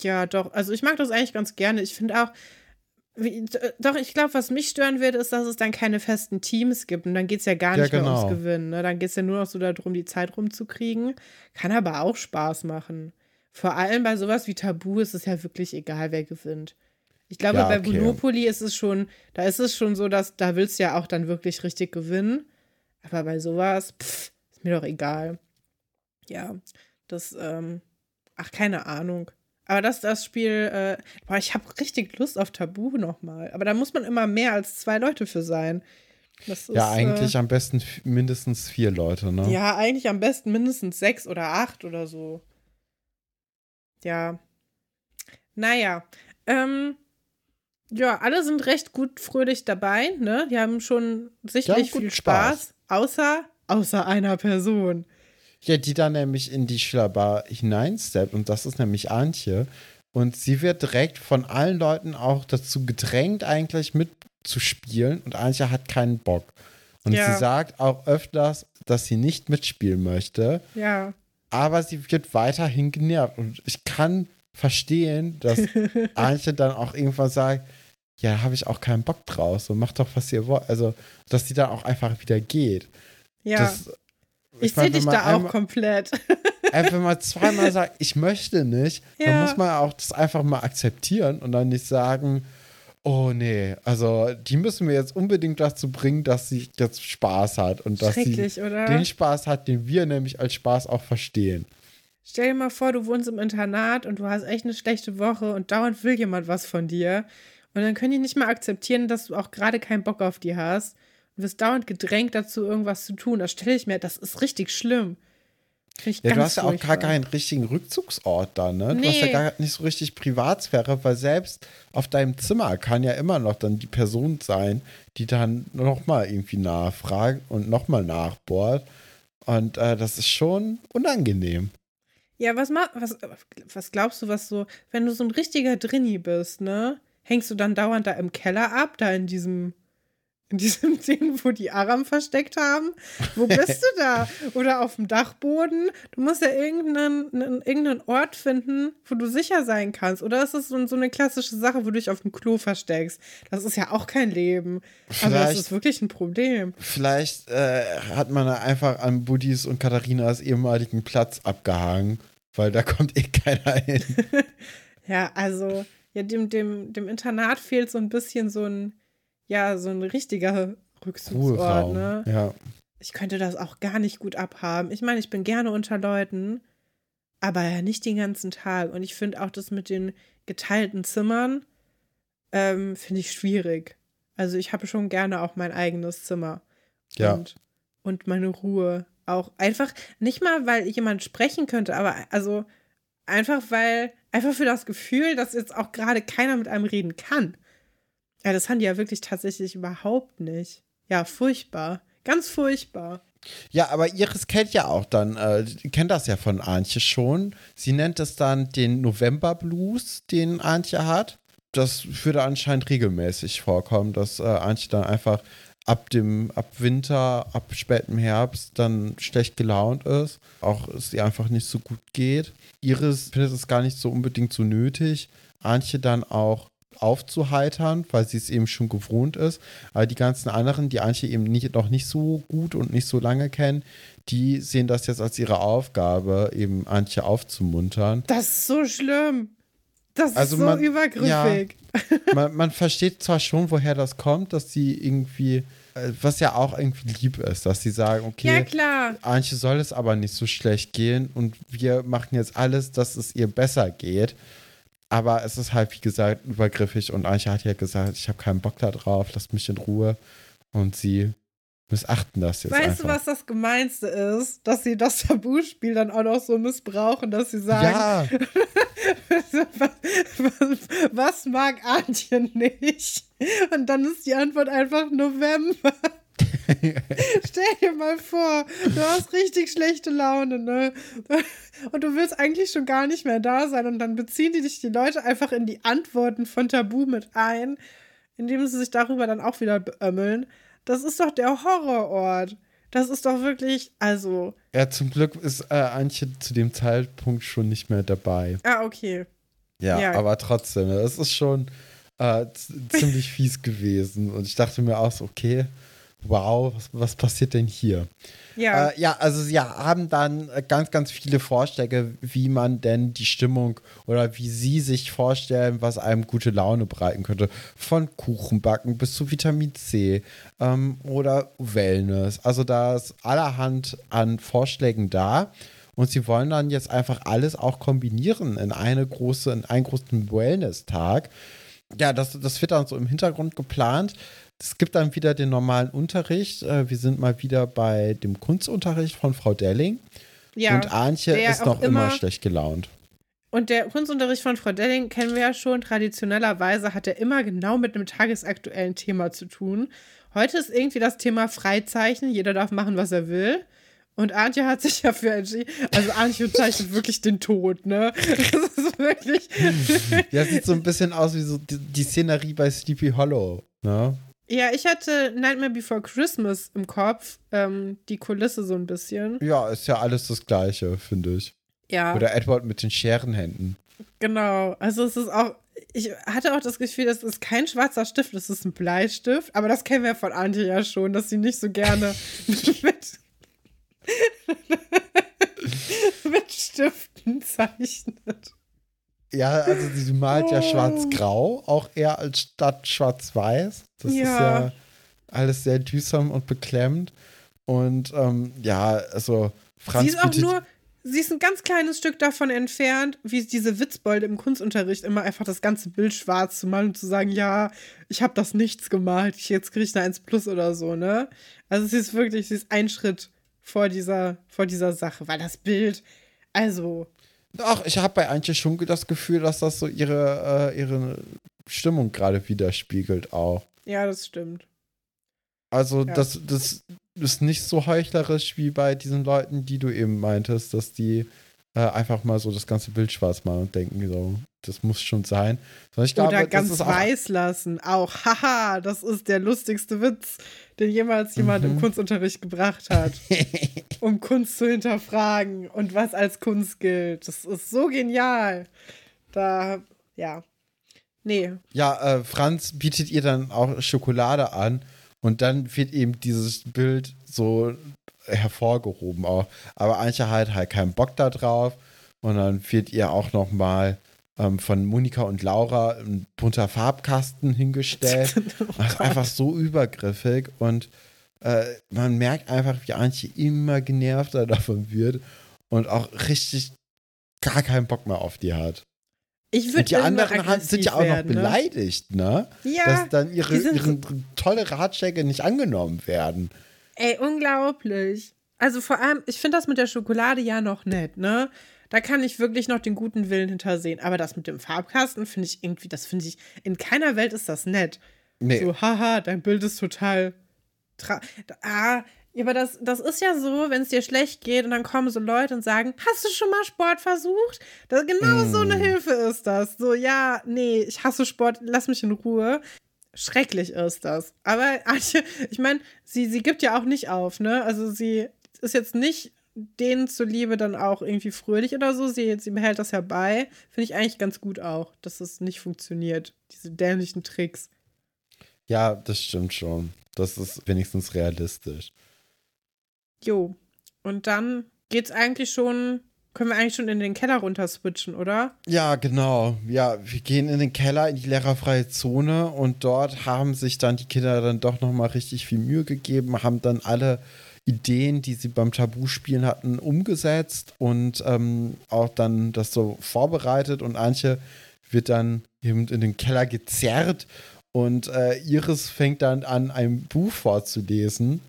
Speaker 2: ja, doch. Also ich mag das eigentlich ganz gerne. Ich finde auch, wie, doch, ich glaube, was mich stören wird, ist, dass es dann keine festen Teams gibt. Und dann geht es ja gar nicht ja, genau. mehr ums Gewinnen. Ne? Dann geht es ja nur noch so darum, die Zeit rumzukriegen. Kann aber auch Spaß machen. Vor allem bei sowas wie Tabu ist es ja wirklich egal, wer gewinnt. Ich glaube, ja, okay. bei Monopoly ist es schon, da ist es schon so, dass da willst du ja auch dann wirklich richtig gewinnen. Aber bei sowas, pff, ist mir doch egal. Ja, das, ähm, ach, keine Ahnung. Aber das, das Spiel, äh, boah, ich habe richtig Lust auf Tabu nochmal. Aber da muss man immer mehr als zwei Leute für sein.
Speaker 1: Ist, ja, eigentlich äh, am besten mindestens vier Leute, ne?
Speaker 2: Ja, eigentlich am besten mindestens sechs oder acht oder so. Ja. Naja. Ähm, ja, alle sind recht gut fröhlich dabei, ne? Die haben schon sichtlich viel Spaß. Spaß. Außer, außer einer Person.
Speaker 1: Ja, die dann nämlich in die Schülerbar hineinsteppt und das ist nämlich Antje. Und sie wird direkt von allen Leuten auch dazu gedrängt, eigentlich mitzuspielen und Antje hat keinen Bock. Und
Speaker 2: Ja.
Speaker 1: sie sagt auch öfters, dass sie nicht mitspielen möchte,
Speaker 2: Ja.
Speaker 1: aber sie wird weiterhin genervt. Und ich kann verstehen, dass Antje dann auch irgendwann sagt, ja, habe ich auch keinen Bock drauf, so macht doch, was ihr wollt. Also, dass sie dann auch einfach wieder geht.
Speaker 2: Ja.
Speaker 1: Das,
Speaker 2: ich sehe dich da auch
Speaker 1: einmal-
Speaker 2: komplett.
Speaker 1: Einfach wenn man zweimal sagt, ich möchte nicht, dann
Speaker 2: Ja.
Speaker 1: muss man auch das einfach mal akzeptieren und dann nicht sagen, oh nee, also die müssen wir jetzt unbedingt dazu bringen, dass sie jetzt Spaß hat und dass sie
Speaker 2: oder?
Speaker 1: den Spaß hat, den wir nämlich als Spaß auch verstehen.
Speaker 2: Stell dir mal vor, du wohnst im Internat und du hast echt eine schlechte Woche und dauernd will jemand was von dir. Und dann können die nicht mal akzeptieren, dass du auch gerade keinen Bock auf die hast. Und wirst dauernd gedrängt dazu, irgendwas zu tun. Das stelle ich mir, das ist richtig schlimm.
Speaker 1: Ja, du hast ja auch gar keinen richtigen Rückzugsort da, ne? Du hast ja
Speaker 2: Nee.
Speaker 1: gar nicht so richtig Privatsphäre, weil selbst auf deinem Zimmer kann ja immer noch dann die Person sein, die dann nochmal irgendwie nachfragt und nochmal nachbohrt. Und äh, das ist schon unangenehm.
Speaker 2: Ja, was, was, was glaubst du, was so, wenn du so ein richtiger Drinni bist, ne? Hängst du dann dauernd da im Keller ab, da in diesem, in diesem Ding, wo die Aram versteckt haben? Wo bist du da? Oder auf dem Dachboden? Du musst ja irgendeinen, einen- irgendeinen Ort finden, wo du sicher sein kannst. Oder ist das so, so eine klassische Sache, wo du dich auf dem Klo versteckst? Das ist ja auch kein Leben. Aber das
Speaker 1: Vielleicht-
Speaker 2: ist wirklich ein Problem.
Speaker 1: Vielleicht äh, hat man da einfach an Buddies und Katharinas ehemaligen Platz abgehangen, weil da kommt eh keiner hin.
Speaker 2: Ja, also, ja, dem, dem, dem Internat fehlt so ein bisschen so ein, ja, so ein richtiger Rückzugsort, ne?
Speaker 1: Ja.
Speaker 2: Ich könnte das auch gar nicht gut abhaben. Ich meine, ich bin gerne unter Leuten, aber ja nicht den ganzen Tag. Und ich finde auch das mit den geteilten Zimmern, ähm, finde ich schwierig. Also ich habe schon gerne auch mein eigenes Zimmer.
Speaker 1: Ja.
Speaker 2: Und, und meine Ruhe. Auch einfach, nicht mal, weil jemand sprechen könnte, aber also einfach, weil, einfach für das Gefühl, dass jetzt auch gerade keiner mit einem reden kann. Ja, das haben die ja wirklich tatsächlich überhaupt nicht. Ja, furchtbar. Ganz furchtbar.
Speaker 1: Ja, aber Iris kennt ja auch dann, äh, kennt das ja von Antje schon. Sie nennt es dann den November Blues, den Antje hat. Das würde anscheinend regelmäßig vorkommen, dass äh, Antje dann einfach ab dem, ab Winter, ab spätem Herbst dann schlecht gelaunt ist. Auch es ihr einfach nicht so gut geht. Iris findet es gar nicht so unbedingt so nötig, Antje dann auch aufzuheitern, weil sie es eben schon gewohnt ist. Aber die ganzen anderen, die Antje eben nicht, noch nicht so gut und nicht so lange kennen, die sehen das jetzt als ihre Aufgabe, eben Antje aufzumuntern.
Speaker 2: Das ist so schlimm. Das
Speaker 1: Also
Speaker 2: ist so
Speaker 1: man-
Speaker 2: übergriffig.
Speaker 1: Man, man versteht zwar schon, woher das kommt, dass sie irgendwie, äh, was ja auch irgendwie lieb ist, dass sie sagen, okay,
Speaker 2: Ja, klar.
Speaker 1: Antje soll es aber nicht so schlecht gehen und wir machen jetzt alles, dass es ihr besser geht. Aber es ist halt, wie gesagt, übergriffig und Antje hat ja gesagt, ich habe keinen Bock da drauf, lasst mich in Ruhe. Und sie missachten das jetzt
Speaker 2: Weißt
Speaker 1: einfach.
Speaker 2: du, was das Gemeinste ist? Dass sie das Tabuspiel dann auch noch so missbrauchen, dass sie sagen,
Speaker 1: Ja,
Speaker 2: was, was, was mag Antje nicht? Und dann ist die Antwort einfach November. Stell dir mal vor, du hast richtig schlechte Laune, ne? Und du willst eigentlich schon gar nicht mehr da sein. Und dann beziehen die dich die Leute einfach in die Antworten von Tabu mit ein, indem sie sich darüber dann auch wieder beömmeln. Das ist doch der Horrorort. Das ist doch wirklich, also.
Speaker 1: ja, zum Glück ist äh, Antje zu dem Zeitpunkt schon nicht mehr dabei.
Speaker 2: Ah, okay.
Speaker 1: Ja,
Speaker 2: Ja.
Speaker 1: aber trotzdem, ne, es ist schon äh, ziemlich fies gewesen. Und ich dachte mir auch so, okay, wow, was, was passiert denn hier?
Speaker 2: Ja.
Speaker 1: Äh, ja, also sie haben dann äh, ganz, ganz viele Vorschläge, wie man denn die Stimmung oder wie sie sich vorstellen, was einem gute Laune bereiten könnte. Von Kuchenbacken bis zu Vitamin C ähm, oder Wellness. Also da ist allerhand an Vorschlägen da. Und sie wollen dann jetzt einfach alles auch kombinieren in eine große, in einen großen Wellness-Tag. Ja, das, das wird dann so im Hintergrund geplant. Es gibt dann wieder den normalen Unterricht. Äh, Wir sind mal wieder bei dem Kunstunterricht von Frau Delling.
Speaker 2: ja.
Speaker 1: Und Antje
Speaker 2: der
Speaker 1: ist noch immer
Speaker 2: immer-
Speaker 1: schlecht gelaunt.
Speaker 2: Und der Kunstunterricht von Frau Delling kennen wir ja schon. Traditionellerweise hat er immer genau mit einem tagesaktuellen Thema zu tun. heute ist irgendwie das Thema Freizeichnen. Jeder darf machen, was er will. Und Antje hat sich ja für entschieden. Also Antje zeichnet wirklich den Tod, ne? Das ist wirklich.
Speaker 1: Ja, sieht so ein bisschen aus wie so die, die Szenerie bei Sleepy Hollow, ne?
Speaker 2: Ja, ich hatte Nightmare Before Christmas im Kopf, ähm, die Kulisse so ein bisschen.
Speaker 1: Ja, ist ja alles das Gleiche, finde ich.
Speaker 2: Ja.
Speaker 1: Oder Edward mit den Scherenhänden.
Speaker 2: Genau. Also es ist auch, ich hatte auch das Gefühl, das ist kein schwarzer Stift, das ist ein Bleistift. Aber das kennen wir von Antje ja schon, dass sie nicht so gerne mit, mit Stiften zeichnet.
Speaker 1: Ja, also sie malt ja
Speaker 2: Oh.
Speaker 1: schwarz-grau, auch eher als statt schwarz-weiß. Das
Speaker 2: Ja.
Speaker 1: ist ja alles sehr düsam und beklemmt. Und ähm, ja, also Franz
Speaker 2: sie ist auch nur, sie ist ein ganz kleines Stück davon entfernt, wie diese Witzbolde im Kunstunterricht immer einfach das ganze Bild schwarz zu malen und zu sagen, ja, ich habe das nichts gemalt, ich jetzt kriege ich eine 1 plus oder so, ne? Also sie ist wirklich, sie ist ein Schritt vor dieser, vor dieser Sache, weil das Bild, also,
Speaker 1: Ach, ich habe bei Antje schon das Gefühl, dass das so ihre, äh, ihre Stimmung gerade widerspiegelt auch.
Speaker 2: ja, das stimmt.
Speaker 1: Also
Speaker 2: Ja.
Speaker 1: das, das ist nicht so heuchlerisch wie bei diesen Leuten, die du eben meintest, dass die äh, einfach mal so das ganze Bild schwarz machen und denken, so, das muss schon sein. Sondern ich glaube,
Speaker 2: Oder
Speaker 1: das
Speaker 2: ganz weiß lassen, auch, haha, das ist der lustigste Witz, den jemals jemand im
Speaker 1: Mhm.
Speaker 2: Kunstunterricht gebracht hat. um Kunst zu hinterfragen und was als Kunst gilt. Das ist so genial. Da, ja. Nee.
Speaker 1: Ja, äh, Franz bietet ihr dann auch Schokolade an und dann wird eben dieses Bild so hervorgehoben auch. Aber Antje hat halt keinen Bock da drauf und dann wird ihr auch noch mal ähm, von Monika und Laura ein bunter Farbkasten hingestellt. Das ist einfach so übergriffig und äh, man merkt einfach, wie Antje immer genervter davon wird und auch richtig gar keinen Bock mehr auf die hat.
Speaker 2: Ich
Speaker 1: Und
Speaker 2: würde
Speaker 1: die anderen haben, sind ja auch noch beleidigt, ne?
Speaker 2: Ja,
Speaker 1: Dass dann ihre, ihre tolle Ratschläge nicht angenommen werden.
Speaker 2: Ey, unglaublich. Also vor allem, ich finde das mit der Schokolade ja noch nett, ne? Da kann ich wirklich noch den guten Willen hintersehen. Aber das mit dem Farbkasten finde ich irgendwie, das finde ich, in keiner Welt ist das nett.
Speaker 1: Nee,
Speaker 2: So, haha, dein Bild ist total. Tra ah, aber das, das ist ja so, wenn es dir schlecht geht und dann kommen so Leute und sagen, hast du schon mal Sport versucht? Das, genau so eine
Speaker 1: Mm.
Speaker 2: Hilfe ist das. So, ja, nee, ich hasse Sport, lass mich in Ruhe. Schrecklich ist das. Aber Antje, ich meine, sie, sie gibt ja auch nicht auf, ne? Also sie ist jetzt nicht denen zuliebe dann auch irgendwie fröhlich oder so. Sie, sie behält das ja bei. Finde ich eigentlich ganz gut auch, dass es nicht funktioniert. Diese dämlichen Tricks.
Speaker 1: ja, das stimmt schon. Das ist wenigstens realistisch.
Speaker 2: Jo. Und dann geht's eigentlich schon, können wir eigentlich schon in den Keller runter switchen, oder?
Speaker 1: Ja, genau. Ja, wir gehen in den Keller, in die lehrerfreie Zone und dort haben sich dann die Kinder dann doch nochmal richtig viel Mühe gegeben, haben dann alle Ideen, die sie beim Tabu-Spielen hatten, umgesetzt und ähm, auch dann das so vorbereitet und Antje wird dann eben in den Keller gezerrt und äh, Iris fängt dann an, ein Buch vorzulesen,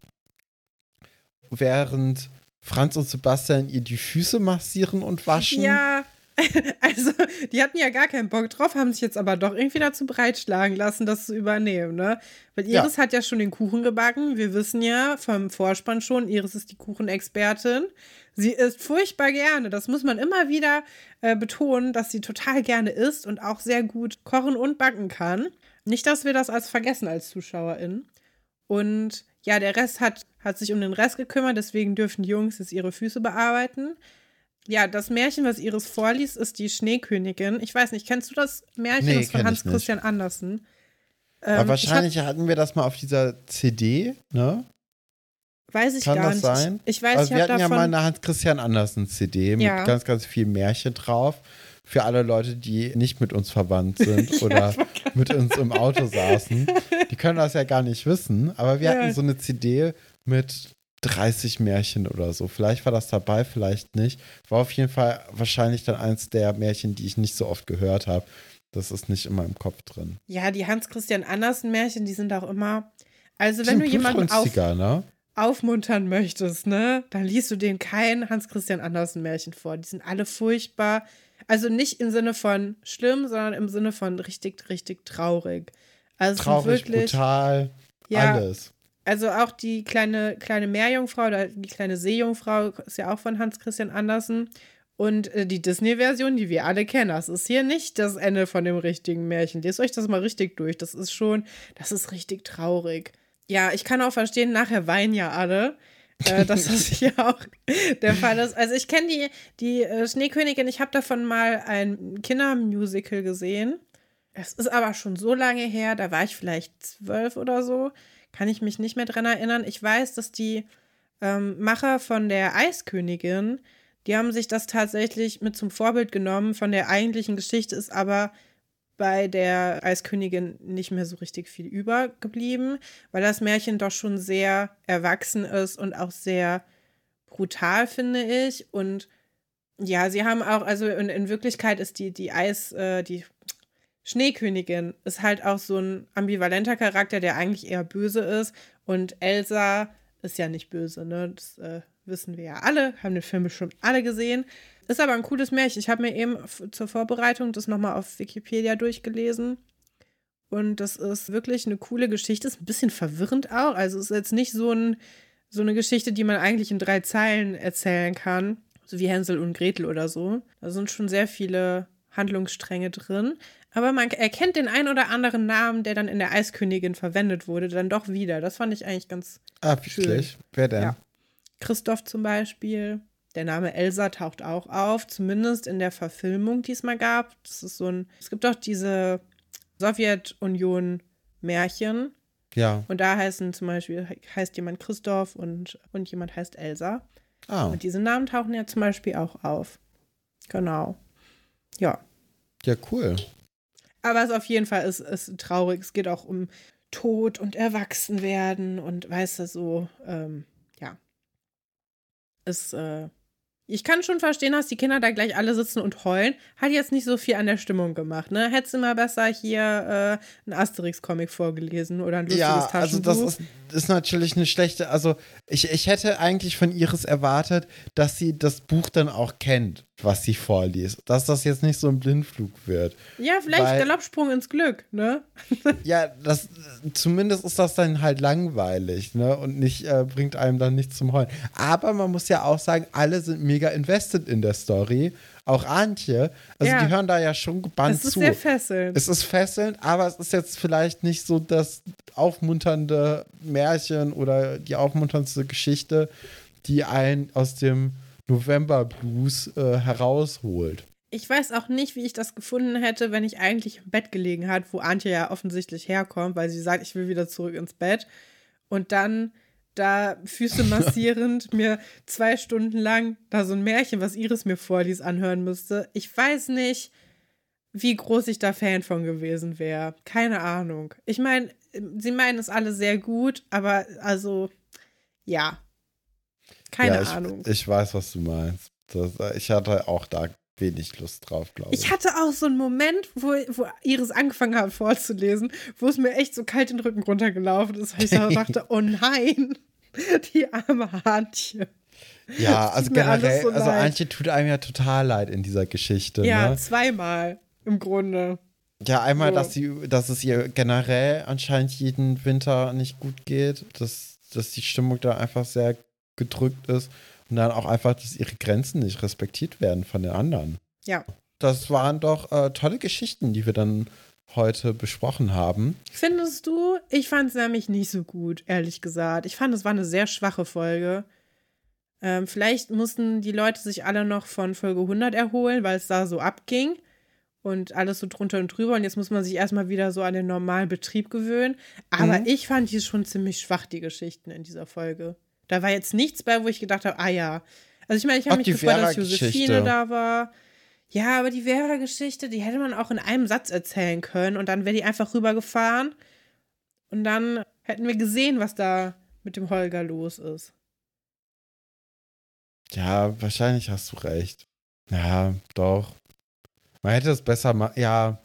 Speaker 1: während Franz und Sebastian ihr die Füße massieren und waschen.
Speaker 2: Ja. Also, die hatten ja gar keinen Bock drauf, haben sich jetzt aber doch irgendwie dazu breitschlagen lassen, das zu übernehmen, ne? Weil
Speaker 1: Ja.
Speaker 2: Iris hat ja schon den Kuchen gebacken. Wir wissen ja vom Vorspann schon, Iris ist die Kuchenexpertin. Sie isst furchtbar gerne. Das muss man immer wieder äh, betonen, dass sie total gerne isst und auch sehr gut kochen und backen kann. Nicht, dass wir das als vergessen als ZuschauerInnen. Und ja, der Rest hat, hat sich um den Rest gekümmert, deswegen dürfen die Jungs jetzt ihre Füße bearbeiten. Ja, das Märchen, was Iris vorliest, ist die Schneekönigin. Ich weiß nicht, kennst du das Märchen?
Speaker 1: Nee,
Speaker 2: das von
Speaker 1: ich
Speaker 2: Hans Christian Andersen. Ähm,
Speaker 1: Aber wahrscheinlich hatten wir das mal auf dieser CD, ne?
Speaker 2: ich hab, weiß ich
Speaker 1: Kann
Speaker 2: gar
Speaker 1: das
Speaker 2: nicht.
Speaker 1: sein?
Speaker 2: Ich weiß,
Speaker 1: Also
Speaker 2: ich
Speaker 1: wir hatten ja
Speaker 2: davon.
Speaker 1: mal eine Hans-Christian Andersen-CD mit
Speaker 2: Ja.
Speaker 1: ganz, ganz viel Märchen drauf. Für alle Leute, die nicht mit uns verwandt sind oder mit uns im Auto saßen. Die können das ja gar nicht wissen. Aber wir
Speaker 2: Ja.
Speaker 1: hatten so eine CD mit 30 Märchen oder so. Vielleicht war das dabei, vielleicht nicht. War auf jeden Fall wahrscheinlich dann eins der Märchen, die ich nicht so oft gehört habe. Das ist nicht in meinem Kopf drin.
Speaker 2: ja, die Hans Christian Andersen Märchen, die sind auch immer. Also, wenn du jemanden auf,
Speaker 1: ne?
Speaker 2: aufmuntern möchtest, ne, dann liest du denen kein Hans Christian Andersen Märchen vor. Die sind alle furchtbar. Also nicht im Sinne von schlimm, sondern im Sinne von richtig, richtig traurig. Also es
Speaker 1: Traurig,
Speaker 2: wirklich.
Speaker 1: brutal.
Speaker 2: Ja,
Speaker 1: Alles.
Speaker 2: Also auch die kleine, kleine Meerjungfrau oder die kleine Seejungfrau ist ja auch von Hans Christian Andersen. Und äh, die Disney-Version, die wir alle kennen, das ist hier nicht das Ende von dem richtigen Märchen. Lest euch das mal richtig durch. Das ist schon, das ist richtig traurig. Ja, ich kann auch verstehen, nachher weinen ja alle, äh, dass das hier auch der Fall ist. Also ich kenne die, die äh, Schneekönigin, ich habe davon mal ein Kindermusical gesehen. Es ist aber schon so lange her, da war ich vielleicht zwölf oder so. Kann ich mich nicht mehr dran erinnern. Ich weiß, dass die ähm, Macher von der Eiskönigin, die haben sich das tatsächlich mit zum Vorbild genommen. Von der eigentlichen Geschichte ist aber bei der Eiskönigin nicht mehr so richtig viel übergeblieben, weil das Märchen doch schon sehr erwachsen ist und auch sehr brutal, finde ich. Und ja, sie haben auch, also in, in Wirklichkeit ist die, die Eis, äh, die Schneekönigin ist halt auch so ein ambivalenter Charakter, der eigentlich eher böse ist. Und Elsa ist ja nicht böse, ne? Das äh, wissen wir ja alle, haben den Film bestimmt alle gesehen. Ist aber ein cooles Märchen. Ich habe mir eben zur Vorbereitung das nochmal auf Wikipedia durchgelesen. Und das ist wirklich eine coole Geschichte. Ist ein bisschen verwirrend auch. Also ist jetzt nicht so, ein, so eine Geschichte, die man eigentlich in drei Zeilen erzählen kann. So wie Hänsel und Gretel oder so. Da sind schon sehr viele Handlungsstränge drin. Aber man erkennt den ein oder anderen Namen, der dann in der Eiskönigin verwendet wurde, dann doch wieder. Das fand ich eigentlich ganz
Speaker 1: Ah, wirklich? Wer denn?
Speaker 2: Ja. Christoph zum Beispiel. Der Name Elsa taucht auch auf, zumindest in der Verfilmung, die es mal gab. Das ist so ein. Es gibt doch diese Sowjetunion-Märchen.
Speaker 1: Ja.
Speaker 2: Und da heißen zum Beispiel, heißt jemand Christoph und, und jemand heißt Elsa.
Speaker 1: Ah,
Speaker 2: Und diese Namen tauchen ja zum Beispiel auch auf. Genau. Ja.
Speaker 1: ja, cool.
Speaker 2: Aber es auf jeden Fall ist, ist traurig. Es geht auch um Tod und Erwachsenwerden und weißt du, so, ähm, ja. Es, äh, ich kann schon verstehen, dass die Kinder da gleich alle sitzen und heulen. Hat jetzt nicht so viel an der Stimmung gemacht, ne? Hättest du mal besser hier äh, einen Asterix-Comic vorgelesen oder ein lustiges
Speaker 1: Ja, also
Speaker 2: Taschenbuch.
Speaker 1: das ist, ist natürlich eine schlechte, also ich, ich hätte eigentlich von Iris erwartet, dass sie das Buch dann auch kennt, was sie vorliest. Dass das jetzt nicht so ein Blindflug wird.
Speaker 2: ja, vielleicht
Speaker 1: weil-
Speaker 2: Galoppsprung ins Glück, ne?
Speaker 1: Ja, das zumindest ist das dann halt langweilig, ne? Und nicht, äh, bringt einem dann nicht zum Heulen. Aber man muss ja auch sagen, alle sind mega invested in der Story. Auch Antje. Also
Speaker 2: Ja.
Speaker 1: die hören da ja schon gebannt
Speaker 2: Es ist
Speaker 1: zu.
Speaker 2: sehr fesselnd.
Speaker 1: Es ist fesselnd, aber es ist jetzt vielleicht nicht so das aufmunternde Märchen oder die aufmunterndste Geschichte, die einen aus dem November Blues äh, herausholt.
Speaker 2: Ich weiß auch nicht, wie ich das gefunden hätte, wenn ich eigentlich im Bett gelegen hat, wo Antje ja offensichtlich herkommt, weil sie sagt, ich will wieder zurück ins Bett. Und dann da Füße massierend mir zwei Stunden lang da so ein Märchen, was Iris mir vorliest, anhören müsste. Ich weiß nicht, wie groß ich da Fan von gewesen wäre. Keine Ahnung. Ich meine, sie meinen es alle sehr gut, aber also, ja. Keine
Speaker 1: ja, ich,
Speaker 2: Ahnung.
Speaker 1: Ich weiß, was du meinst. Das, ich hatte auch da wenig Lust drauf, glaube ich.
Speaker 2: Ich hatte auch so einen Moment, wo, wo Iris angefangen hat vorzulesen, wo es mir echt so kalt den Rücken runtergelaufen ist, weil ich da dachte, oh nein, die arme Antje.
Speaker 1: ja, also generell,
Speaker 2: so
Speaker 1: also. Antje tut einem ja total leid in dieser Geschichte.
Speaker 2: Ja,
Speaker 1: Ne?
Speaker 2: zweimal im Grunde.
Speaker 1: Ja, einmal,
Speaker 2: So.
Speaker 1: dass, sie, dass es ihr generell anscheinend jeden Winter nicht gut geht, dass, dass die Stimmung da einfach sehr gedrückt ist und dann auch einfach, dass ihre Grenzen nicht respektiert werden von den anderen.
Speaker 2: Ja.
Speaker 1: Das waren doch äh, tolle Geschichten, die wir dann heute besprochen haben.
Speaker 2: Findest du? Ich fand es nämlich nicht so gut, ehrlich gesagt. Ich fand, es war eine sehr schwache Folge. Ähm, vielleicht mussten die Leute sich alle noch von Folge 100 erholen, weil es da so abging und alles so drunter und drüber. Und jetzt muss man sich erstmal wieder so an den normalen Betrieb gewöhnen. Aber
Speaker 1: Mhm.
Speaker 2: ich fand die schon ziemlich schwach, die Geschichten in dieser Folge. Da war jetzt nichts bei, wo ich gedacht habe, ah ja. Also ich meine, ich habe mich gefreut, dass. Josephine da war. Ja, aber die Vera-Geschichte, die hätte man auch in einem Satz erzählen können und dann wäre die einfach rübergefahren und dann hätten wir gesehen, was da mit dem Holger los ist.
Speaker 1: Ja, wahrscheinlich hast du recht. Ja, doch. Man hätte es besser machen. Ja,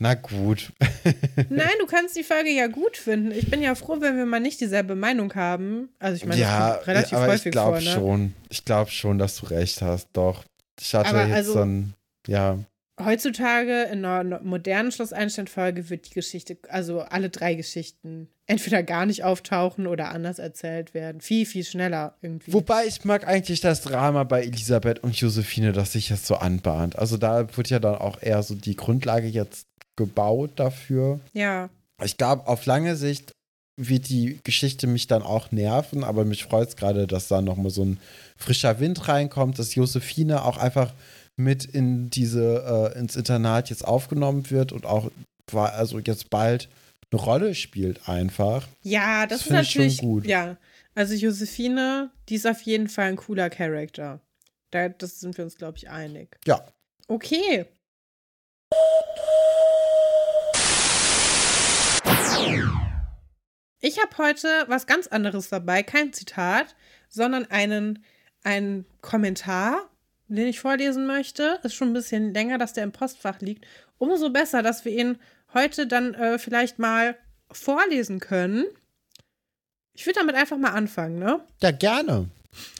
Speaker 1: na gut.
Speaker 2: Nein, du kannst die Folge ja gut finden. Ich bin ja froh, wenn wir mal nicht dieselbe Meinung haben. Also ich meine,
Speaker 1: ja,
Speaker 2: das relativ
Speaker 1: aber
Speaker 2: häufig
Speaker 1: ich glaube
Speaker 2: ne?
Speaker 1: schon. Ich glaube schon, dass du recht hast. Doch. Ich hatte
Speaker 2: Aber
Speaker 1: jetzt
Speaker 2: also-
Speaker 1: so ein, ja,
Speaker 2: heutzutage in einer modernen Schloss-Einstein-Folge wird die Geschichte, also alle drei Geschichten, entweder gar nicht auftauchen oder anders erzählt werden. Viel, viel schneller irgendwie.
Speaker 1: Wobei ich mag eigentlich das Drama bei Elisabeth und Josephine, das sich jetzt so anbahnt. Also da wird ja dann auch eher so die Grundlage jetzt gebaut dafür.
Speaker 2: Ja.
Speaker 1: Ich glaube, auf lange Sicht wird die Geschichte mich dann auch nerven, aber mich freut es gerade, dass da nochmal so ein frischer Wind reinkommt, dass Josephine auch einfach mit in diese, äh, ins Internat jetzt aufgenommen wird und auch war also jetzt bald eine Rolle spielt einfach.
Speaker 2: Ja, das,
Speaker 1: Das
Speaker 2: ist
Speaker 1: finde ich schon
Speaker 2: natürlich
Speaker 1: gut.
Speaker 2: Ja, also Josephine, die ist auf jeden Fall ein cooler Charakter. Da das sind wir uns, glaube ich, einig.
Speaker 1: Ja.
Speaker 2: Okay. Ich habe heute was ganz anderes dabei, kein Zitat, sondern einen, einen Kommentar, den ich vorlesen möchte. Ist schon ein bisschen länger, dass der im Postfach liegt. Umso besser, dass wir ihn heute dann äh, vielleicht mal vorlesen können. Ich würde damit einfach mal anfangen, ne?
Speaker 1: Ja, gerne.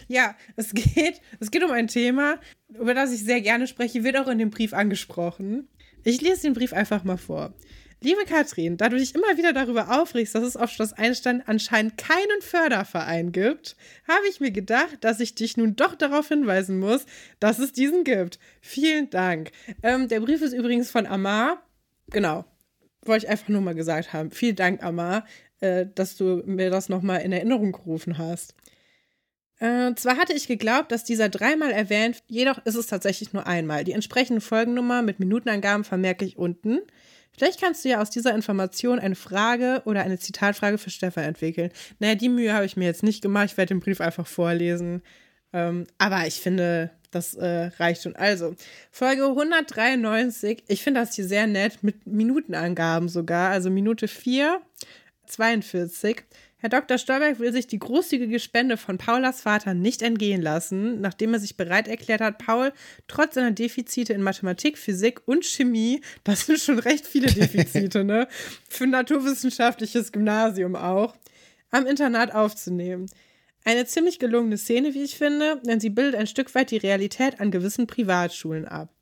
Speaker 2: Ja, es geht, es geht um ein Thema, über das ich sehr gerne spreche, wird auch in dem Brief angesprochen. Ich lese den Brief einfach mal vor. Liebe Katrin, da du dich immer wieder darüber aufregst, dass es auf Schloss Einstein anscheinend keinen Förderverein gibt, habe ich mir gedacht, dass ich dich nun doch darauf hinweisen muss, dass es diesen gibt. Vielen Dank. Ähm, der Brief ist übrigens von Amar. Genau. Wollte ich einfach nur mal gesagt haben. Vielen Dank, Amar, äh, dass du mir das nochmal in Erinnerung gerufen hast. Äh, zwar hatte ich geglaubt, dass dieser dreimal erwähnt, jedoch ist es tatsächlich nur einmal. Die entsprechende Folgennummer mit Minutenangaben vermerke ich unten. Vielleicht kannst du ja aus dieser Information eine Frage oder eine Zitatfrage für Stefan entwickeln. Naja, die Mühe habe ich mir jetzt nicht gemacht. Ich werde den Brief einfach vorlesen. Ähm, aber ich finde, das äh, reicht schon. Also, Folge 193. Ich finde das hier sehr nett mit Minutenangaben sogar. Also Minute 4, 42. Herr Dr. Stolberg will sich die großzügige Spende von Paulas Vater nicht entgehen lassen, nachdem er sich bereit erklärt hat, Paul trotz seiner Defizite in Mathematik, Physik und Chemie, das sind schon recht viele Defizite, ne? Für ein naturwissenschaftliches Gymnasium auch, am Internat aufzunehmen. Eine ziemlich gelungene Szene, wie ich finde, denn sie bildet ein Stück weit die Realität an gewissen Privatschulen ab.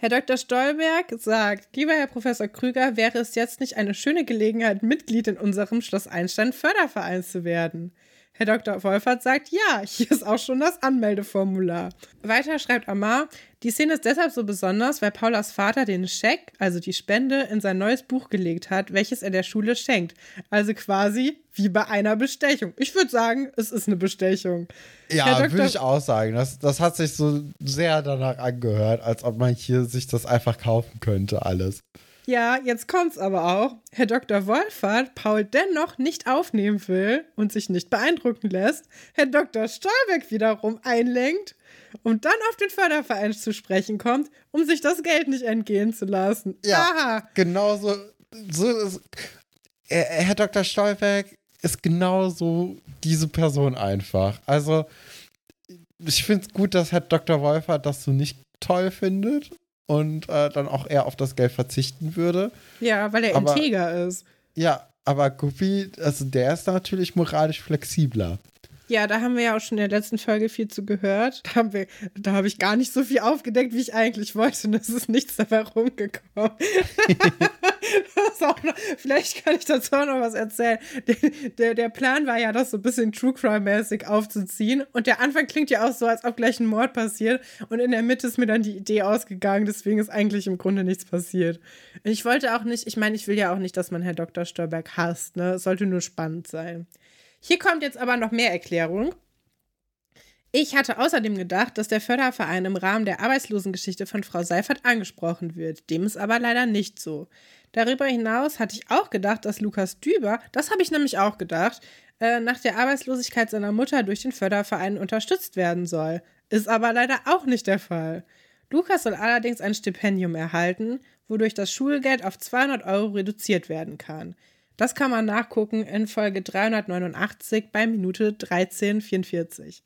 Speaker 2: Herr Dr. Stolberg sagt, lieber Herr Professor Krüger, wäre es jetzt nicht eine schöne Gelegenheit, Mitglied in unserem Schloss Einstein Förderverein zu werden? Herr Dr. Wolfert sagt, ja, hier ist auch schon das Anmeldeformular. Weiter schreibt Amar, die Szene ist deshalb so besonders, weil Paulas Vater den Scheck, also die Spende, in sein neues Buch gelegt hat, welches er der Schule schenkt. Also quasi wie bei einer Bestechung. Ich würde sagen, es ist eine Bestechung.
Speaker 1: Ja, würde ich auch sagen. Das, das hat sich so sehr danach angehört, als ob man hier sich das einfach kaufen könnte, alles.
Speaker 2: Ja, jetzt kommt's aber auch. Herr Dr. Wolfert Paul dennoch nicht aufnehmen will und sich nicht beeindrucken lässt, Herr Dr. Stolbeck wiederum einlenkt und dann auf den Förderverein zu sprechen kommt, um sich das Geld nicht entgehen zu lassen.
Speaker 1: Ja,
Speaker 2: Aha.
Speaker 1: genauso. So ist, äh, Herr Dr. Stolberg ist genauso diese Person einfach. Also, ich finde es gut, dass Herr Dr. Wolfer das so nicht toll findet und äh, dann auch eher auf das Geld verzichten würde.
Speaker 2: Ja, weil er
Speaker 1: Aber-
Speaker 2: integer ist.
Speaker 1: Ja, aber Guppy, also der ist natürlich moralisch flexibler.
Speaker 2: Ja, da haben wir ja auch schon in der letzten Folge viel zu gehört. Da, haben wir, da habe ich gar nicht so viel aufgedeckt, wie ich eigentlich wollte. Und es ist nichts dabei rumgekommen. noch, vielleicht kann ich dazu auch noch was erzählen. Der, der, der Plan war ja, das so ein bisschen True Crime-mäßig aufzuziehen. Und der Anfang klingt ja auch so, als ob gleich ein Mord passiert. Und in der Mitte ist mir dann die Idee ausgegangen. Deswegen ist eigentlich im Grunde nichts passiert. Ich wollte auch nicht, ich meine, ich will ja auch nicht, dass man Herr Dr. Stolberg hasst. Ne? Es sollte nur spannend sein. Hier kommt jetzt aber noch mehr Erklärung. Ich hatte außerdem gedacht, dass der Förderverein im Rahmen der Arbeitslosengeschichte von Frau Seifert angesprochen wird. Dem ist aber leider nicht so. Darüber hinaus hatte ich auch gedacht, dass Lukas Düber, das habe ich nämlich auch gedacht, äh, nach der Arbeitslosigkeit seiner Mutter durch den Förderverein unterstützt werden soll. Ist aber leider auch nicht der Fall. Lukas soll allerdings ein Stipendium erhalten, wodurch das Schulgeld auf 200 Euro reduziert werden kann. Das kann man nachgucken in Folge 389 bei Minute 1344.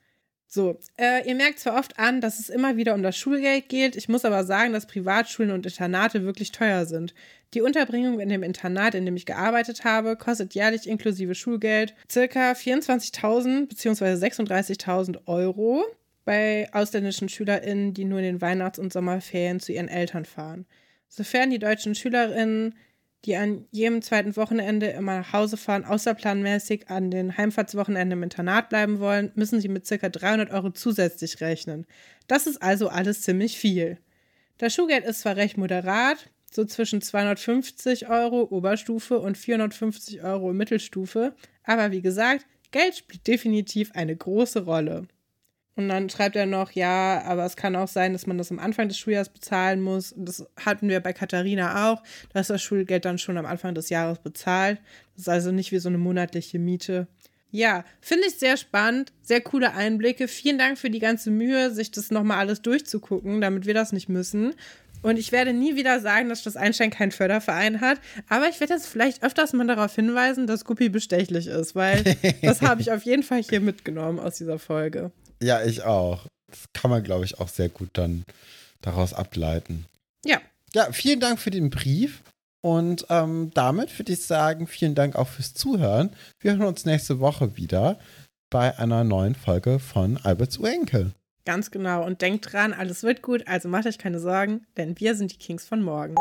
Speaker 2: So, äh, ihr merkt zwar oft an, dass es immer wieder um das Schulgeld geht, ich muss aber sagen, dass Privatschulen und Internate wirklich teuer sind. Die Unterbringung in dem Internat, in dem ich gearbeitet habe, kostet jährlich inklusive Schulgeld circa 24.000 bzw. 36.000 Euro. bei ausländischen SchülerInnen, die nur in den Weihnachts- und Sommerferien zu ihren Eltern fahren. Sofern die deutschen SchülerInnen, die an jedem zweiten Wochenende immer nach Hause fahren, außerplanmäßig an den Heimfahrtswochenenden im Internat bleiben wollen, müssen sie mit ca. 300 Euro zusätzlich rechnen. Das ist also alles ziemlich viel. Das Schulgeld ist zwar recht moderat, so zwischen 250 Euro Oberstufe und 450 Euro Mittelstufe, aber wie gesagt, Geld spielt definitiv eine große Rolle. Und dann schreibt er noch, ja, aber es kann auch sein, dass man das am Anfang des Schuljahres bezahlen muss. Und das hatten wir bei Katharina auch. Da ist das Schulgeld dann schon am Anfang des Jahres bezahlt. Das ist also nicht wie so eine monatliche Miete. Ja, finde ich sehr spannend, sehr coole Einblicke. Vielen Dank für die ganze Mühe, sich das nochmal alles durchzugucken, damit wir das nicht müssen. Und ich werde nie wieder sagen, dass das Einstein keinen Förderverein hat. Aber ich werde jetzt vielleicht öfters mal darauf hinweisen, dass Guppi bestechlich ist, weil das habe ich auf jeden Fall hier mitgenommen aus dieser Folge.
Speaker 1: Ja, ich auch. Das kann man, glaube ich, auch sehr gut dann daraus ableiten.
Speaker 2: Ja.
Speaker 1: Ja, vielen Dank für den Brief. Und ähm, damit würde ich sagen, vielen Dank auch fürs Zuhören. Wir hören uns nächste Woche wieder bei einer neuen Folge von Alberts Urenkel.
Speaker 2: Ganz genau. Und denkt dran, alles wird gut, also macht euch keine Sorgen, denn wir sind die Kings von morgen.